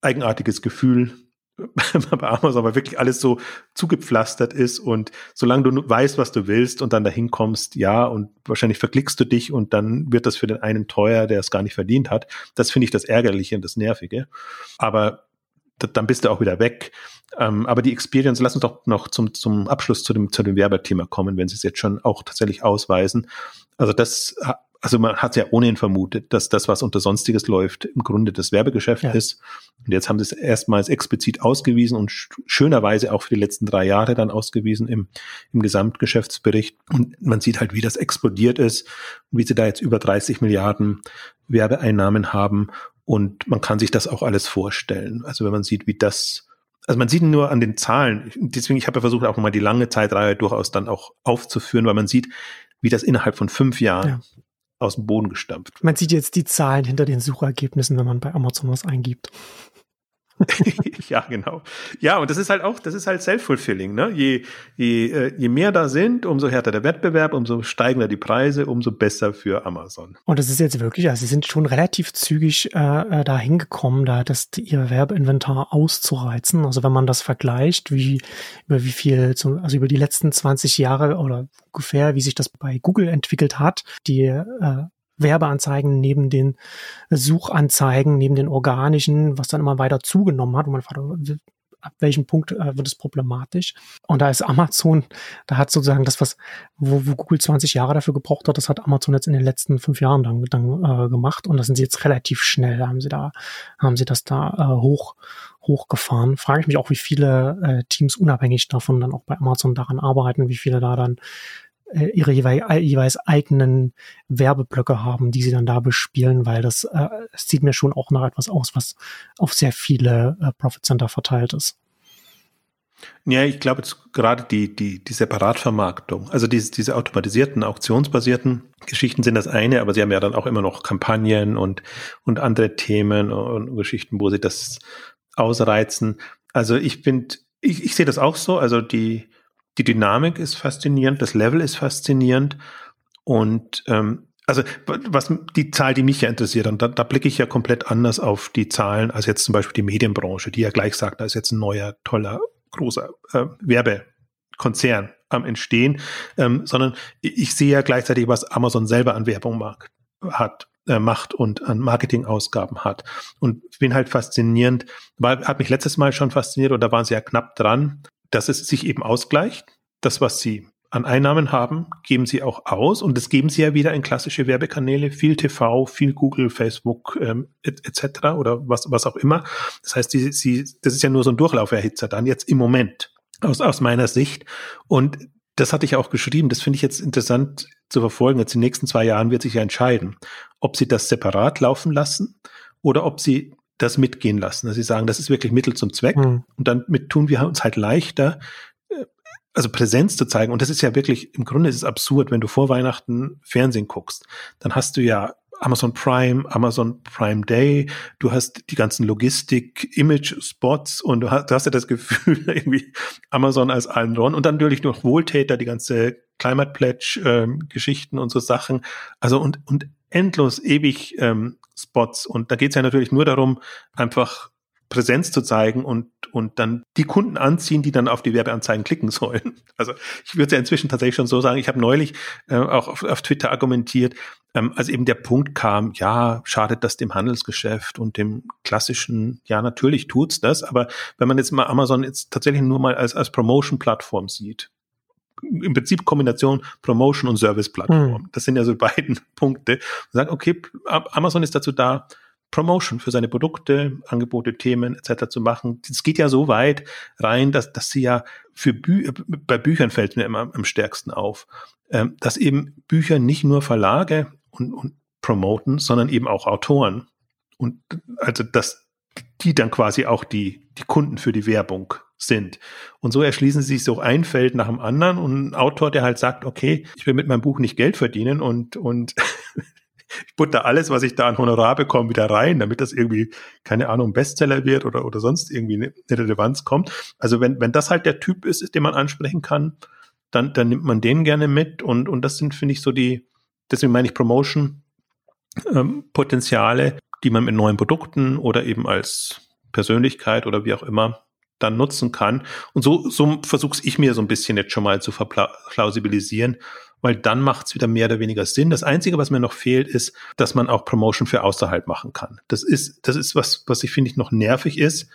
eigenartiges Gefühl bei Amazon, weil wirklich alles so zugepflastert ist und solange du weißt, was du willst und dann dahin kommst, ja, und wahrscheinlich verklickst du dich und dann wird das für den einen teuer, der es gar nicht verdient hat. Das finde ich das Ärgerliche und das Nervige. Aber dann bist du auch wieder weg. Ähm, aber die Experience, lass uns doch noch zum, zum Abschluss zu dem, zu dem Werbethema kommen, wenn sie es jetzt schon auch tatsächlich ausweisen. Also das also man hat ja ohnehin vermutet, dass das, was unter Sonstiges läuft, im Grunde das Werbegeschäft ja. ist. Und jetzt haben sie es erstmals explizit ausgewiesen und schönerweise auch für die letzten drei Jahre dann ausgewiesen im, im Gesamtgeschäftsbericht. Und man sieht halt, wie das explodiert ist und wie sie da jetzt über 30 Milliarden Werbeeinnahmen haben. Und man kann sich das auch alles vorstellen. Also wenn man sieht, wie das also man sieht nur an den Zahlen, deswegen, ich habe ja versucht, auch mal die lange Zeitreihe durchaus dann auch aufzuführen, weil man sieht, wie das innerhalb von fünf Jahren ja aus dem Boden gestampft. Man sieht jetzt die Zahlen hinter den Suchergebnissen, wenn man bei Amazon was eingibt. ja, genau. Ja, und das ist halt auch, das ist halt self-fulfilling. Ne? Je, je, äh, je mehr da sind, umso härter der Wettbewerb, umso steigender die Preise, umso besser für Amazon. Und das ist jetzt wirklich, also sie sind schon relativ zügig äh, äh da hingekommen, da das ihr Werbeinventar auszureizen. Also wenn man das vergleicht, wie über wie viel, also über die letzten 20 Jahre oder ungefähr, wie sich das bei Google entwickelt hat, die äh, Werbeanzeigen neben den Suchanzeigen, neben den organischen, was dann immer weiter zugenommen hat, wo man fragt, ab welchem Punkt äh, wird es problematisch. Und da ist Amazon, da hat sozusagen das, was, wo, wo Google 20 Jahre dafür gebraucht hat, das hat Amazon jetzt in den letzten fünf Jahren dann, dann äh, gemacht. Und da sind sie jetzt relativ schnell, haben sie da, haben sie das da äh, hoch, hochgefahren. Frage ich mich auch, wie viele äh, Teams unabhängig davon dann auch bei Amazon daran arbeiten, wie viele da dann äh, ihre jeweils, jeweils eigenen Werbeblöcke haben, die sie dann da bespielen, weil das, äh, sieht mir schon auch nach etwas aus, was auf sehr viele äh, Profit Center verteilt ist. Ja, ich glaube gerade die, die, die Separatvermarktung, also diese, diese automatisierten, auktionsbasierten Geschichten sind das eine, aber sie haben ja dann auch immer noch Kampagnen und, und andere Themen und Geschichten, wo sie das ausreizen. Also ich finde, ich, ich sehe das auch so, also die, die Dynamik ist faszinierend, das Level ist faszinierend und ähm, also was die Zahl, die mich ja interessiert, und da, da blicke ich ja komplett anders auf die Zahlen als jetzt zum Beispiel die Medienbranche, die ja gleich sagt, da ist jetzt ein neuer, toller, großer äh, Werbekonzern am Entstehen, ähm, sondern ich sehe ja gleichzeitig, was Amazon selber an Werbung mag, hat, äh, macht und an Marketingausgaben hat. Und bin halt faszinierend, war, hat mich letztes Mal schon fasziniert und da waren sie ja knapp dran, dass es sich eben ausgleicht. Das, was sie an Einnahmen haben, geben sie auch aus und das geben sie ja wieder in klassische Werbekanäle, viel TV, viel Google, Facebook ähm, etc. Et oder was, was auch immer. Das heißt, die, sie, das ist ja nur so ein Durchlauferhitzer dann jetzt im Moment aus, aus meiner Sicht. Und das hatte ich auch geschrieben. Das finde ich jetzt interessant zu verfolgen. Jetzt in den nächsten zwei Jahren wird sich ja entscheiden, ob sie das separat laufen lassen oder ob sie das mitgehen lassen. Dass sie sagen, das ist wirklich Mittel zum Zweck. Mhm. Und damit tun wir uns halt leichter, äh, also Präsenz zu zeigen. Und das ist ja wirklich, im Grunde ist es absurd, wenn du vor Weihnachten Fernsehen guckst, dann hast du ja Amazon Prime, Amazon Prime Day, du hast die ganzen Logistik, Image-Spots und du hast, du hast ja das Gefühl, irgendwie Amazon als allen Ron und dann natürlich noch Wohltäter, die ganze Climate Pledge ähm, Geschichten und so Sachen. Also und, und endlos ewig ähm, Spots. Und da geht es ja natürlich nur darum, einfach Präsenz zu zeigen und, und dann die Kunden anziehen, die dann auf die Werbeanzeigen klicken sollen. Also ich würde ja inzwischen tatsächlich schon so sagen, ich habe neulich äh, auch auf, auf Twitter argumentiert, ähm, als eben der Punkt kam, ja, schadet das dem Handelsgeschäft und dem klassischen, ja, natürlich tut's das, aber wenn man jetzt mal Amazon jetzt tatsächlich nur mal als, als Promotion-Plattform sieht, im Prinzip Kombination Promotion und Service-Plattform. Mhm. Das sind ja so beiden Punkte. Und sagen, okay, Amazon ist dazu da, Promotion für seine Produkte, Angebote, Themen etc. zu machen. Es geht ja so weit rein, dass, dass sie ja für Bü bei Büchern fällt mir immer am stärksten auf, ähm, dass eben Bücher nicht nur Verlage und, und promoten, sondern eben auch Autoren. Und also, dass die dann quasi auch die, die Kunden für die Werbung sind. Und so erschließen sie sich so ein Feld nach dem anderen und ein Autor, der halt sagt, okay, ich will mit meinem Buch nicht Geld verdienen und, und ich butter alles, was ich da an Honorar bekomme, wieder rein, damit das irgendwie, keine Ahnung, Bestseller wird oder, oder sonst irgendwie eine, Relevanz kommt. Also wenn, wenn das halt der Typ ist, den man ansprechen kann, dann, dann nimmt man den gerne mit und, und das sind, finde ich, so die, deswegen meine ich Promotion, ähm, Potenziale, die man mit neuen Produkten oder eben als Persönlichkeit oder wie auch immer dann nutzen kann. Und so, so versuche ich mir so ein bisschen jetzt schon mal zu verplausibilisieren, weil dann macht es wieder mehr oder weniger Sinn. Das Einzige, was mir noch fehlt, ist, dass man auch Promotion für außerhalb machen kann. Das ist, das ist was, was ich finde ich noch nervig ist,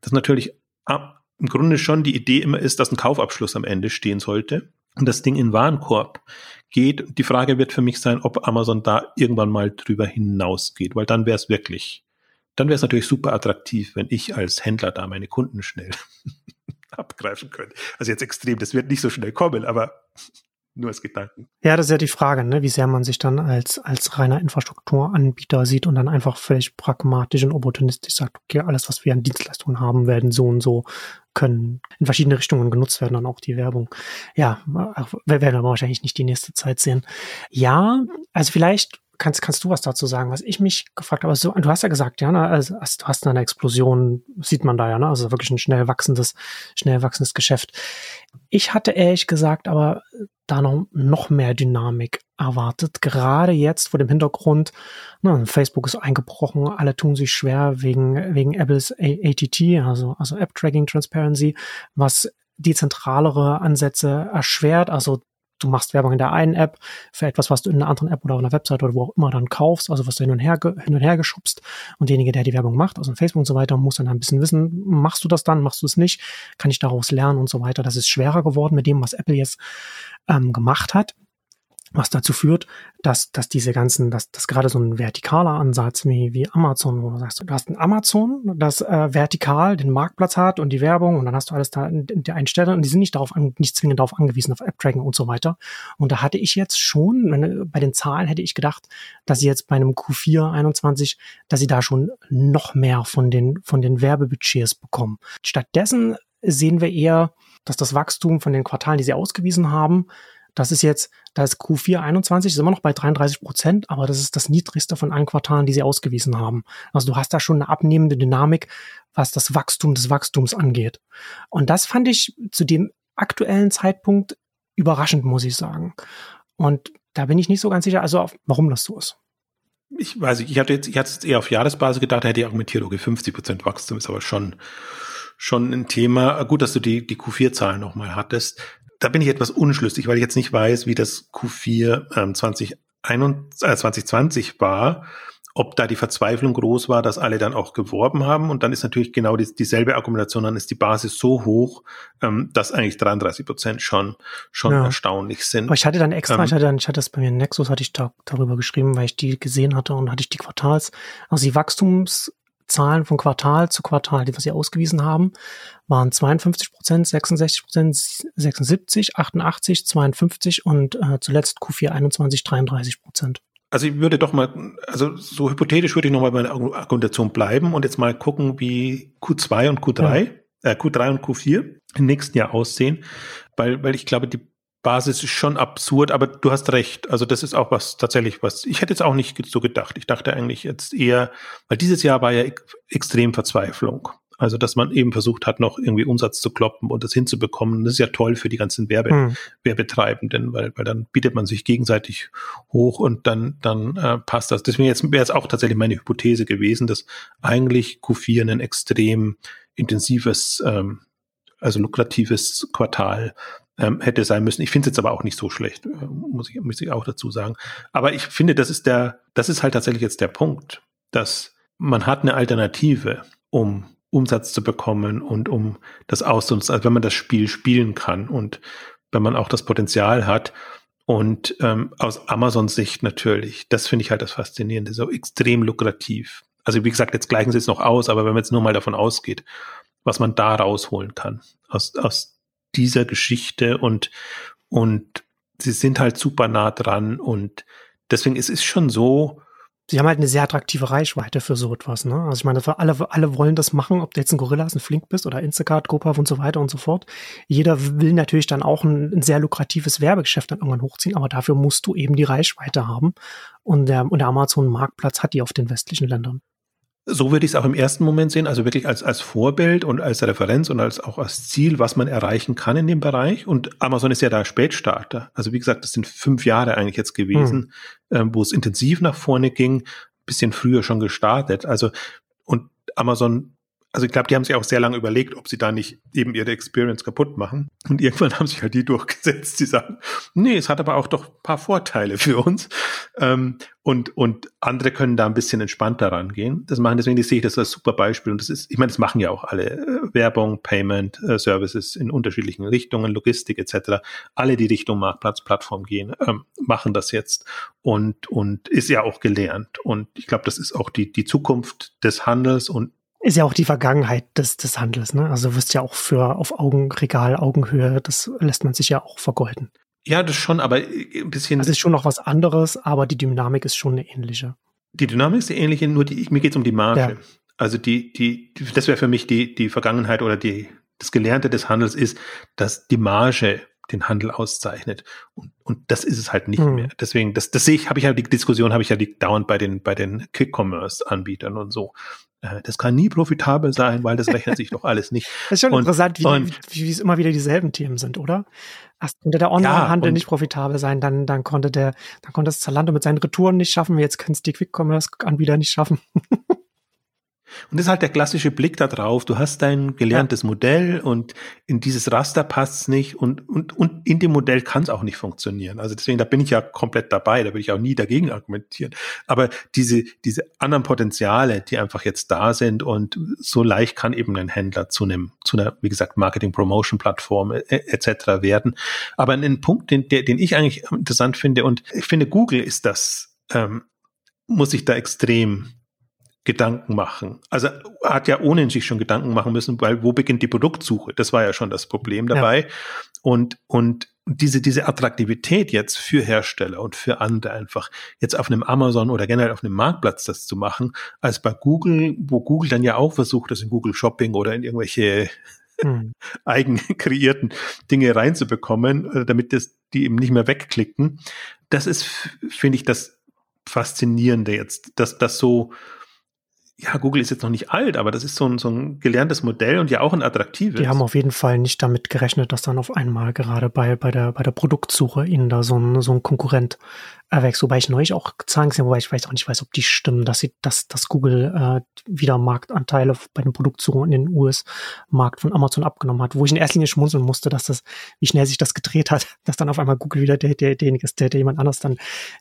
dass natürlich im Grunde schon die Idee immer ist, dass ein Kaufabschluss am Ende stehen sollte und das Ding in Warenkorb geht. Die Frage wird für mich sein, ob Amazon da irgendwann mal drüber hinausgeht, weil dann wäre es wirklich dann wäre es natürlich super attraktiv, wenn ich als Händler da meine Kunden schnell abgreifen könnte. Also jetzt extrem, das wird nicht so schnell kommen, aber nur als Gedanken. Ja, das ist ja die Frage, ne? wie sehr man sich dann als, als reiner Infrastrukturanbieter sieht und dann einfach völlig pragmatisch und opportunistisch sagt, okay, alles, was wir an Dienstleistungen haben, werden so und so können in verschiedene Richtungen genutzt werden, dann auch die Werbung. Ja, wir werden aber wahrscheinlich nicht die nächste Zeit sehen. Ja, also vielleicht kannst, kannst du was dazu sagen, was ich mich gefragt habe? So, du hast ja gesagt, ja, ne, also, du hast eine Explosion, sieht man da ja, ne? Also wirklich ein schnell wachsendes, schnell wachsendes Geschäft. Ich hatte ehrlich gesagt aber da noch, noch mehr Dynamik erwartet. Gerade jetzt vor dem Hintergrund, na, Facebook ist eingebrochen, alle tun sich schwer wegen, wegen Apples ATT, also, also App Tracking Transparency, was dezentralere Ansätze erschwert, also du machst Werbung in der einen App für etwas, was du in einer anderen App oder auf einer Website oder wo auch immer dann kaufst, also was du hin und her, hin und her geschubst. Und derjenige, der die Werbung macht, also in Facebook und so weiter, muss dann ein bisschen wissen, machst du das dann, machst du es nicht, kann ich daraus lernen und so weiter. Das ist schwerer geworden mit dem, was Apple jetzt ähm, gemacht hat was dazu führt, dass, dass diese ganzen, dass, dass gerade so ein vertikaler Ansatz wie, wie Amazon, wo du sagst, du hast ein Amazon, das äh, vertikal den Marktplatz hat und die Werbung und dann hast du alles da in, in der einen Stelle und die sind nicht darauf, an, nicht zwingend darauf angewiesen, auf App-Tracking und so weiter. Und da hatte ich jetzt schon, wenn, bei den Zahlen hätte ich gedacht, dass sie jetzt bei einem Q4 21, dass sie da schon noch mehr von den, von den Werbebudgets bekommen. Stattdessen sehen wir eher, dass das Wachstum von den Quartalen, die sie ausgewiesen haben, das ist jetzt, da ist Q4 21, ist immer noch bei 33 Prozent, aber das ist das niedrigste von allen Quartalen, die sie ausgewiesen haben. Also du hast da schon eine abnehmende Dynamik, was das Wachstum des Wachstums angeht. Und das fand ich zu dem aktuellen Zeitpunkt überraschend, muss ich sagen. Und da bin ich nicht so ganz sicher, also warum das so ist. Ich weiß nicht, ich hatte jetzt, ich hatte jetzt eher auf Jahresbasis gedacht, hätte ich argumentiert, okay, 50 Prozent Wachstum ist aber schon, schon ein Thema. Gut, dass du die, die Q4-Zahlen nochmal hattest da bin ich etwas unschlüssig, weil ich jetzt nicht weiß, wie das Q4 ähm, 2021, äh, 2020 war, ob da die Verzweiflung groß war, dass alle dann auch geworben haben. Und dann ist natürlich genau die, dieselbe Akkumulation, dann ist die Basis so hoch, ähm, dass eigentlich 33 Prozent schon, schon ja. erstaunlich sind. Aber ich hatte dann extra, ähm, ich hatte dann, ich hatte das bei mir in Nexus, hatte ich da darüber geschrieben, weil ich die gesehen hatte und hatte ich die Quartals, also die Wachstums, Zahlen von Quartal zu Quartal, die wir sie ausgewiesen haben, waren 52 Prozent, 66 Prozent, 76, 88, 52 und äh, zuletzt Q4 21, 33 Prozent. Also ich würde doch mal, also so hypothetisch würde ich nochmal bei der Argumentation bleiben und jetzt mal gucken, wie Q2 und Q3, ja. äh, Q3 und Q4 im nächsten Jahr aussehen, weil, weil ich glaube, die Basis ist schon absurd, aber du hast recht. Also das ist auch was tatsächlich was. Ich hätte jetzt auch nicht so gedacht. Ich dachte eigentlich jetzt eher, weil dieses Jahr war ja extrem Verzweiflung. Also dass man eben versucht hat, noch irgendwie Umsatz zu kloppen und das hinzubekommen. Das ist ja toll für die ganzen Werbe hm. Werbetreibenden, weil, weil dann bietet man sich gegenseitig hoch und dann, dann äh, passt das. Deswegen jetzt wäre es auch tatsächlich meine Hypothese gewesen, dass eigentlich Q4 ein extrem intensives, ähm, also lukratives Quartal ähm, hätte sein müssen. Ich finde es jetzt aber auch nicht so schlecht, äh, muss, ich, muss ich auch dazu sagen. Aber ich finde, das ist der, das ist halt tatsächlich jetzt der Punkt, dass man hat eine Alternative, um Umsatz zu bekommen und um das auszunutzen, also wenn man das Spiel spielen kann und wenn man auch das Potenzial hat. Und ähm, aus Amazons Sicht natürlich, das finde ich halt das Faszinierende, so extrem lukrativ. Also wie gesagt, jetzt gleichen sie es noch aus, aber wenn man jetzt nur mal davon ausgeht, was man da rausholen kann aus, aus dieser Geschichte und, und sie sind halt super nah dran und deswegen ist es schon so, Sie haben halt eine sehr attraktive Reichweite für so etwas, ne? Also ich meine, alle, alle wollen das machen, ob du jetzt ein Gorilla ein Flink bist oder Instacart, GoPuff und so weiter und so fort. Jeder will natürlich dann auch ein, ein, sehr lukratives Werbegeschäft dann irgendwann hochziehen, aber dafür musst du eben die Reichweite haben. Und der, und der Amazon-Marktplatz hat die auf den westlichen Ländern. So würde ich es auch im ersten Moment sehen, also wirklich als, als Vorbild und als Referenz und als auch als Ziel, was man erreichen kann in dem Bereich. Und Amazon ist ja da Spätstarter. Also wie gesagt, das sind fünf Jahre eigentlich jetzt gewesen, hm. ähm, wo es intensiv nach vorne ging, bisschen früher schon gestartet. Also und Amazon also ich glaube, die haben sich auch sehr lange überlegt, ob sie da nicht eben ihre Experience kaputt machen. Und irgendwann haben sich halt die durchgesetzt, die sagen, nee, es hat aber auch doch ein paar Vorteile für uns. Ähm, und, und andere können da ein bisschen entspannter rangehen. Das machen, deswegen sehe ich das als super Beispiel. Und das ist, ich meine, das machen ja auch alle. Äh, Werbung, Payment, äh, Services in unterschiedlichen Richtungen, Logistik etc. Alle, die Richtung Marktplatz, Plattform gehen, ähm, machen das jetzt. Und, und ist ja auch gelernt. Und ich glaube, das ist auch die, die Zukunft des Handels und ist ja auch die Vergangenheit des, des Handels, ne? Also du wirst ja auch für auf Augenregal, Augenhöhe, das lässt man sich ja auch vergolden. Ja, das schon, aber ein bisschen. Das ist schon noch was anderes, aber die Dynamik ist schon eine ähnliche. Die Dynamik ist eine ähnliche, nur die, mir geht es um die Marge. Ja. Also die, die, das wäre für mich die, die Vergangenheit oder die, das Gelernte des Handels ist, dass die Marge den Handel auszeichnet. Und, und das ist es halt nicht mhm. mehr. Deswegen, das, das sehe ich, habe ich ja die Diskussion, habe ich ja die dauernd bei den, bei den Quick-Commerce-Anbietern und so. Äh, das kann nie profitabel sein, weil das rechnet sich doch alles nicht. Das ist schon und, interessant, wie, und, wie, wie, es immer wieder dieselben Themen sind, oder? Erst konnte der Online-Handel ja, nicht profitabel sein, dann, dann konnte der, dann konnte das Zalando mit seinen Retouren nicht schaffen, jetzt können es die Quick-Commerce-Anbieter nicht schaffen. Und das ist halt der klassische Blick da drauf. Du hast dein gelerntes ja. Modell und in dieses Raster passt es nicht und, und, und in dem Modell kann es auch nicht funktionieren. Also deswegen, da bin ich ja komplett dabei, da will ich auch nie dagegen argumentieren. Aber diese, diese anderen Potenziale, die einfach jetzt da sind und so leicht kann eben ein Händler zu einem, zu einer, wie gesagt, Marketing-Promotion-Plattform äh, etc. werden. Aber ein Punkt, den, der, den ich eigentlich interessant finde und ich finde, Google ist das, ähm, muss sich da extrem Gedanken machen. Also hat ja ohnehin sich schon Gedanken machen müssen, weil wo beginnt die Produktsuche? Das war ja schon das Problem dabei. Ja. Und, und diese, diese Attraktivität jetzt für Hersteller und für andere einfach jetzt auf einem Amazon oder generell auf einem Marktplatz das zu machen, als bei Google, wo Google dann ja auch versucht, das in Google Shopping oder in irgendwelche hm. eigen kreierten Dinge reinzubekommen, äh, damit das, die eben nicht mehr wegklicken. Das ist, finde ich, das Faszinierende jetzt, dass das so, ja, Google ist jetzt noch nicht alt, aber das ist so ein, so ein gelerntes Modell und ja auch ein attraktives. Die haben auf jeden Fall nicht damit gerechnet, dass dann auf einmal gerade bei, bei, der, bei der Produktsuche ihnen da so ein, so ein Konkurrent erwächst. Wobei ich neulich auch Zahlen gesehen wobei ich weiß auch nicht weiß, ob die stimmen, dass sie, dass, dass Google äh, wieder Marktanteile bei den Produktsuchen in den US-Markt von Amazon abgenommen hat, wo ich in erster Linie schmunzeln musste, dass das, wie schnell sich das gedreht hat, dass dann auf einmal Google wieder der, der, derjenige ist, der, der jemand anders dann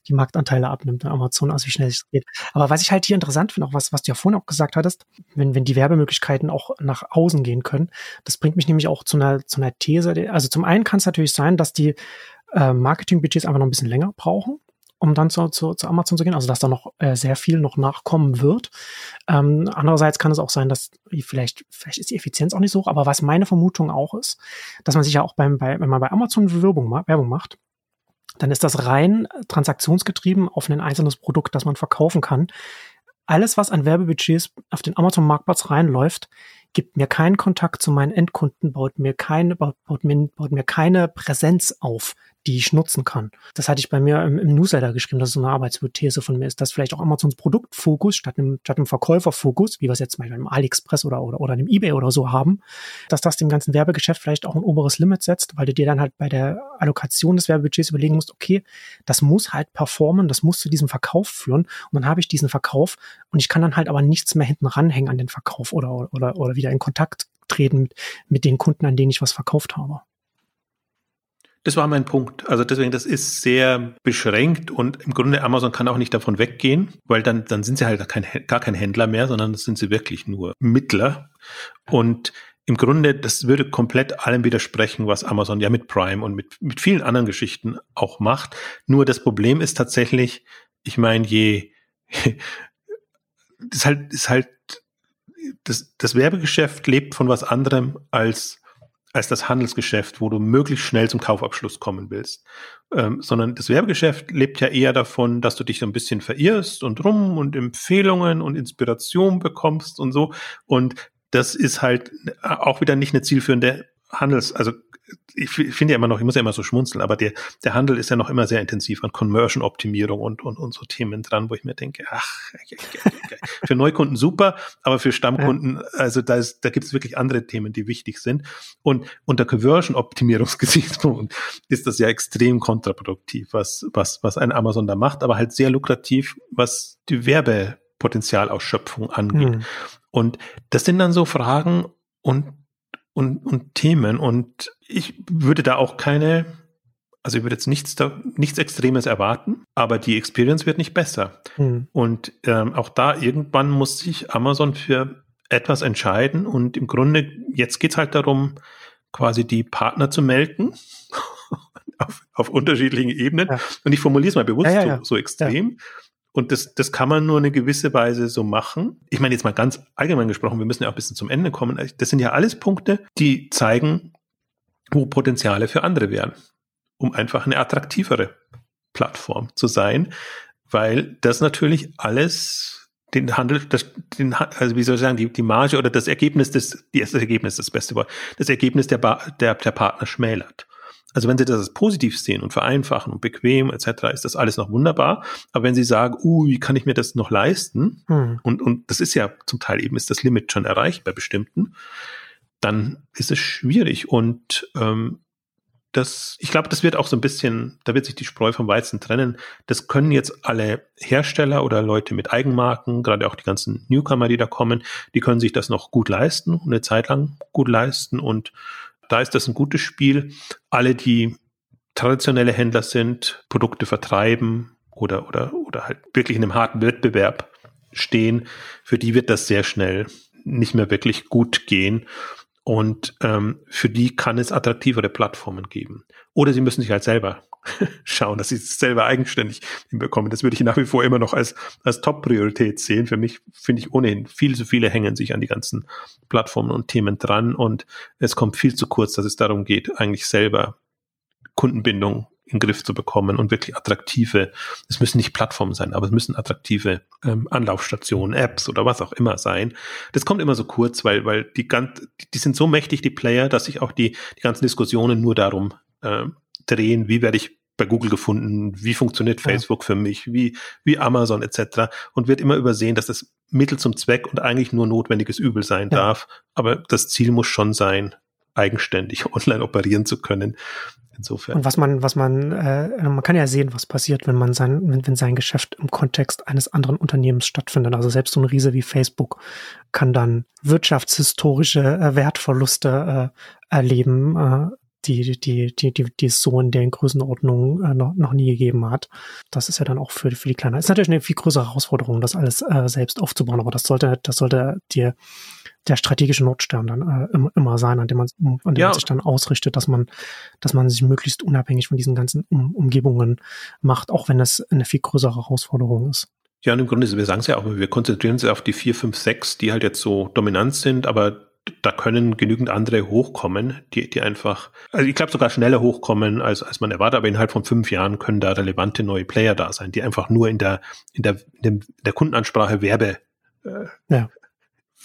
die Marktanteile abnimmt in Amazon, also wie schnell sich das geht. Aber was ich halt hier interessant finde, auch was, was du ja vorhin auch gesagt hattest, wenn, wenn die Werbemöglichkeiten auch nach außen gehen können, das bringt mich nämlich auch zu einer, zu einer These. Also zum einen kann es natürlich sein, dass die äh, Marketingbudgets einfach noch ein bisschen länger brauchen um dann zu, zu, zu Amazon zu gehen, also dass da noch äh, sehr viel noch nachkommen wird. Ähm, andererseits kann es auch sein, dass vielleicht, vielleicht ist die Effizienz auch nicht so hoch, aber was meine Vermutung auch ist, dass man sich ja auch beim, bei, wenn man bei Amazon Werbung, Werbung macht, dann ist das rein transaktionsgetrieben auf ein einzelnes Produkt, das man verkaufen kann. Alles, was an Werbebudgets auf den Amazon-Marktplatz reinläuft, gibt mir keinen Kontakt zu meinen Endkunden, baut mir keine, baut, mir, baut mir keine Präsenz auf, die ich nutzen kann. Das hatte ich bei mir im, im Newsletter geschrieben, dass es so eine Arbeitshypothese von mir ist, dass vielleicht auch Amazons Produktfokus statt einem, statt einem Verkäuferfokus, wie wir es jetzt zum Beispiel im AliExpress oder, oder, oder einem Ebay oder so haben, dass das dem ganzen Werbegeschäft vielleicht auch ein oberes Limit setzt, weil du dir dann halt bei der Allokation des Werbebudgets überlegen musst, okay, das muss halt performen, das muss zu diesem Verkauf führen und dann habe ich diesen Verkauf und ich kann dann halt aber nichts mehr hinten ranhängen an den Verkauf oder, oder, oder wieder in Kontakt treten mit, mit den Kunden, an denen ich was verkauft habe. Das war mein Punkt. Also deswegen, das ist sehr beschränkt und im Grunde Amazon kann auch nicht davon weggehen, weil dann, dann sind sie halt kein, gar kein Händler mehr, sondern sind sie wirklich nur Mittler. Und im Grunde, das würde komplett allem widersprechen, was Amazon ja mit Prime und mit, mit vielen anderen Geschichten auch macht. Nur das Problem ist tatsächlich, ich meine, je, das ist halt, ist halt, das, das Werbegeschäft lebt von was anderem als als das Handelsgeschäft, wo du möglichst schnell zum Kaufabschluss kommen willst. Ähm, sondern das Werbegeschäft lebt ja eher davon, dass du dich so ein bisschen verirrst und rum und Empfehlungen und Inspiration bekommst und so. Und das ist halt auch wieder nicht eine zielführende Handels, also ich finde ja immer noch, ich muss ja immer so schmunzeln, aber der, der Handel ist ja noch immer sehr intensiv an Conversion-Optimierung und, und, und so Themen dran, wo ich mir denke, ach, für Neukunden super, aber für Stammkunden, also da, ist, da gibt es wirklich andere Themen, die wichtig sind. Und unter Conversion-Optimierungsgesichtspunkt ist das ja extrem kontraproduktiv, was, was, was ein Amazon da macht, aber halt sehr lukrativ, was die Werbepotenzialausschöpfung angeht. Mhm. Und das sind dann so Fragen und und, und Themen. Und ich würde da auch keine, also ich würde jetzt nichts, da, nichts Extremes erwarten, aber die Experience wird nicht besser. Mhm. Und ähm, auch da irgendwann muss sich Amazon für etwas entscheiden. Und im Grunde, jetzt geht's halt darum, quasi die Partner zu melken. auf, auf unterschiedlichen Ebenen. Ja. Und ich formuliere es mal bewusst ja, ja, so, so, extrem. Und das, das kann man nur eine gewisse Weise so machen. Ich meine jetzt mal ganz allgemein gesprochen, wir müssen ja auch ein bisschen zum Ende kommen. Das sind ja alles Punkte, die zeigen, wo Potenziale für andere wären, um einfach eine attraktivere Plattform zu sein, weil das natürlich alles den Handel, das, den, also wie soll ich sagen, die, die Marge oder das Ergebnis des, das Ergebnis, das beste Wort, das Ergebnis der, der, der Partner schmälert. Also wenn Sie das als positiv sehen und vereinfachen und bequem etc., ist das alles noch wunderbar. Aber wenn Sie sagen, uh, wie kann ich mir das noch leisten? Hm. Und, und das ist ja zum Teil eben ist das Limit schon erreicht bei bestimmten, dann ist es schwierig. Und ähm, das, ich glaube, das wird auch so ein bisschen, da wird sich die Spreu vom Weizen trennen. Das können jetzt alle Hersteller oder Leute mit Eigenmarken, gerade auch die ganzen Newcomer, die da kommen, die können sich das noch gut leisten, eine Zeit lang gut leisten und da ist das ein gutes Spiel. Alle, die traditionelle Händler sind, Produkte vertreiben oder, oder, oder halt wirklich in einem harten Wettbewerb stehen, für die wird das sehr schnell nicht mehr wirklich gut gehen. Und ähm, für die kann es attraktivere Plattformen geben. Oder sie müssen sich halt selber schauen, dass sie es selber eigenständig hinbekommen. Das würde ich nach wie vor immer noch als, als Top-Priorität sehen. Für mich finde ich ohnehin, viel zu viele hängen sich an die ganzen Plattformen und Themen dran und es kommt viel zu kurz, dass es darum geht, eigentlich selber Kundenbindung in den Griff zu bekommen und wirklich attraktive, es müssen nicht Plattformen sein, aber es müssen attraktive ähm, Anlaufstationen, Apps oder was auch immer sein. Das kommt immer so kurz, weil, weil die ganz, die sind so mächtig, die Player, dass sich auch die, die ganzen Diskussionen nur darum äh, drehen, wie werde ich bei Google gefunden, wie funktioniert Facebook ja. für mich, wie, wie Amazon etc. und wird immer übersehen, dass das Mittel zum Zweck und eigentlich nur notwendiges Übel sein ja. darf. Aber das Ziel muss schon sein, eigenständig online operieren zu können. Insofern. Und was man, was man, äh, man kann ja sehen, was passiert, wenn man sein, wenn, wenn sein Geschäft im Kontext eines anderen Unternehmens stattfindet. Also selbst so ein Riese wie Facebook kann dann wirtschaftshistorische äh, Wertverluste äh, erleben, äh, die, die, die, die, die es so in der Größenordnung äh, noch, noch nie gegeben hat. Das ist ja dann auch für, für die Kleinen. Ist natürlich eine viel größere Herausforderung, das alles äh, selbst aufzubauen, aber das sollte, das sollte dir der strategische Notstern dann äh, immer, sein, an dem man, an dem ja. man sich dann ausrichtet, dass man, dass man sich möglichst unabhängig von diesen ganzen um Umgebungen macht, auch wenn es eine viel größere Herausforderung ist. Ja, und im Grunde, wir sagen es ja auch, wir konzentrieren uns auf die vier, fünf, sechs, die halt jetzt so dominant sind, aber da können genügend andere hochkommen, die, die einfach, also ich glaube sogar schneller hochkommen, als, als man erwartet, aber innerhalb von fünf Jahren können da relevante neue Player da sein, die einfach nur in der, in der, in dem, der Kundenansprache Werbe, äh, ja.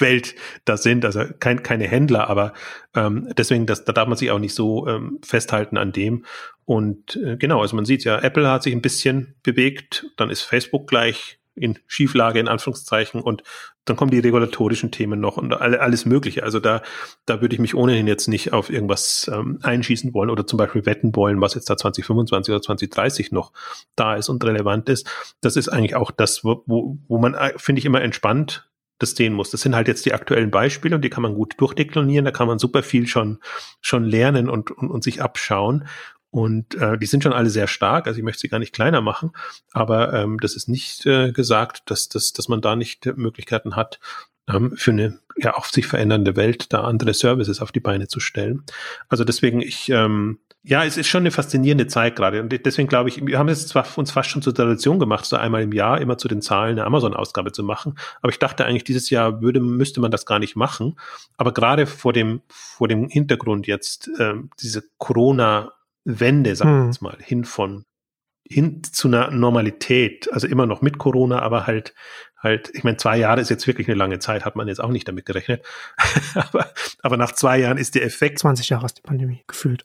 Welt da sind, also kein, keine Händler, aber ähm, deswegen, das, da darf man sich auch nicht so ähm, festhalten an dem. Und äh, genau, also man sieht ja, Apple hat sich ein bisschen bewegt, dann ist Facebook gleich in Schieflage in Anführungszeichen und dann kommen die regulatorischen Themen noch und alles Mögliche. Also da, da würde ich mich ohnehin jetzt nicht auf irgendwas ähm, einschießen wollen oder zum Beispiel wetten wollen, was jetzt da 2025 oder 2030 noch da ist und relevant ist. Das ist eigentlich auch das, wo, wo man, äh, finde ich, immer entspannt das sehen muss. Das sind halt jetzt die aktuellen Beispiele und die kann man gut durchdeklinieren. Da kann man super viel schon, schon lernen und, und, und sich abschauen. Und äh, die sind schon alle sehr stark, also ich möchte sie gar nicht kleiner machen, aber ähm, das ist nicht äh, gesagt, dass, dass, dass man da nicht Möglichkeiten hat, ähm, für eine ja auf sich verändernde Welt da andere Services auf die Beine zu stellen. Also deswegen, ich ähm, ja, es ist schon eine faszinierende Zeit gerade. Und deswegen glaube ich, wir haben es zwar uns fast schon zur Tradition gemacht, so einmal im Jahr immer zu den Zahlen eine Amazon-Ausgabe zu machen. Aber ich dachte eigentlich, dieses Jahr würde, müsste man das gar nicht machen. Aber gerade vor dem, vor dem Hintergrund jetzt, ähm, diese Corona Wende, sagen wir hm. jetzt mal, hin von hin zu einer Normalität, also immer noch mit Corona, aber halt, halt, ich meine, zwei Jahre ist jetzt wirklich eine lange Zeit, hat man jetzt auch nicht damit gerechnet. aber, aber nach zwei Jahren ist der Effekt. 20 Jahre ist die Pandemie, gefühlt.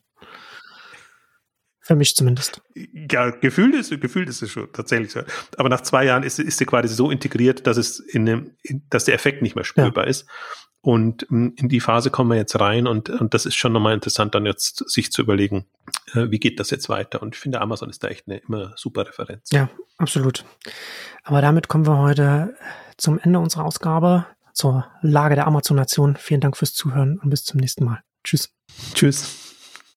Für mich zumindest. Ja, gefühlt ist, gefühlt ist es schon tatsächlich so. Aber nach zwei Jahren ist, ist sie quasi so integriert, dass es in dem, in, dass der Effekt nicht mehr spürbar ja. ist. Und ähm, in die Phase kommen wir jetzt rein und, und das ist schon nochmal interessant, dann jetzt sich zu überlegen, äh, wie geht das jetzt weiter? Und ich finde, Amazon ist da echt eine immer super Referenz. Ja, absolut. Aber damit kommen wir heute zum Ende unserer Ausgabe zur Lage der Amazon-Nation. Vielen Dank fürs Zuhören und bis zum nächsten Mal. Tschüss. Tschüss.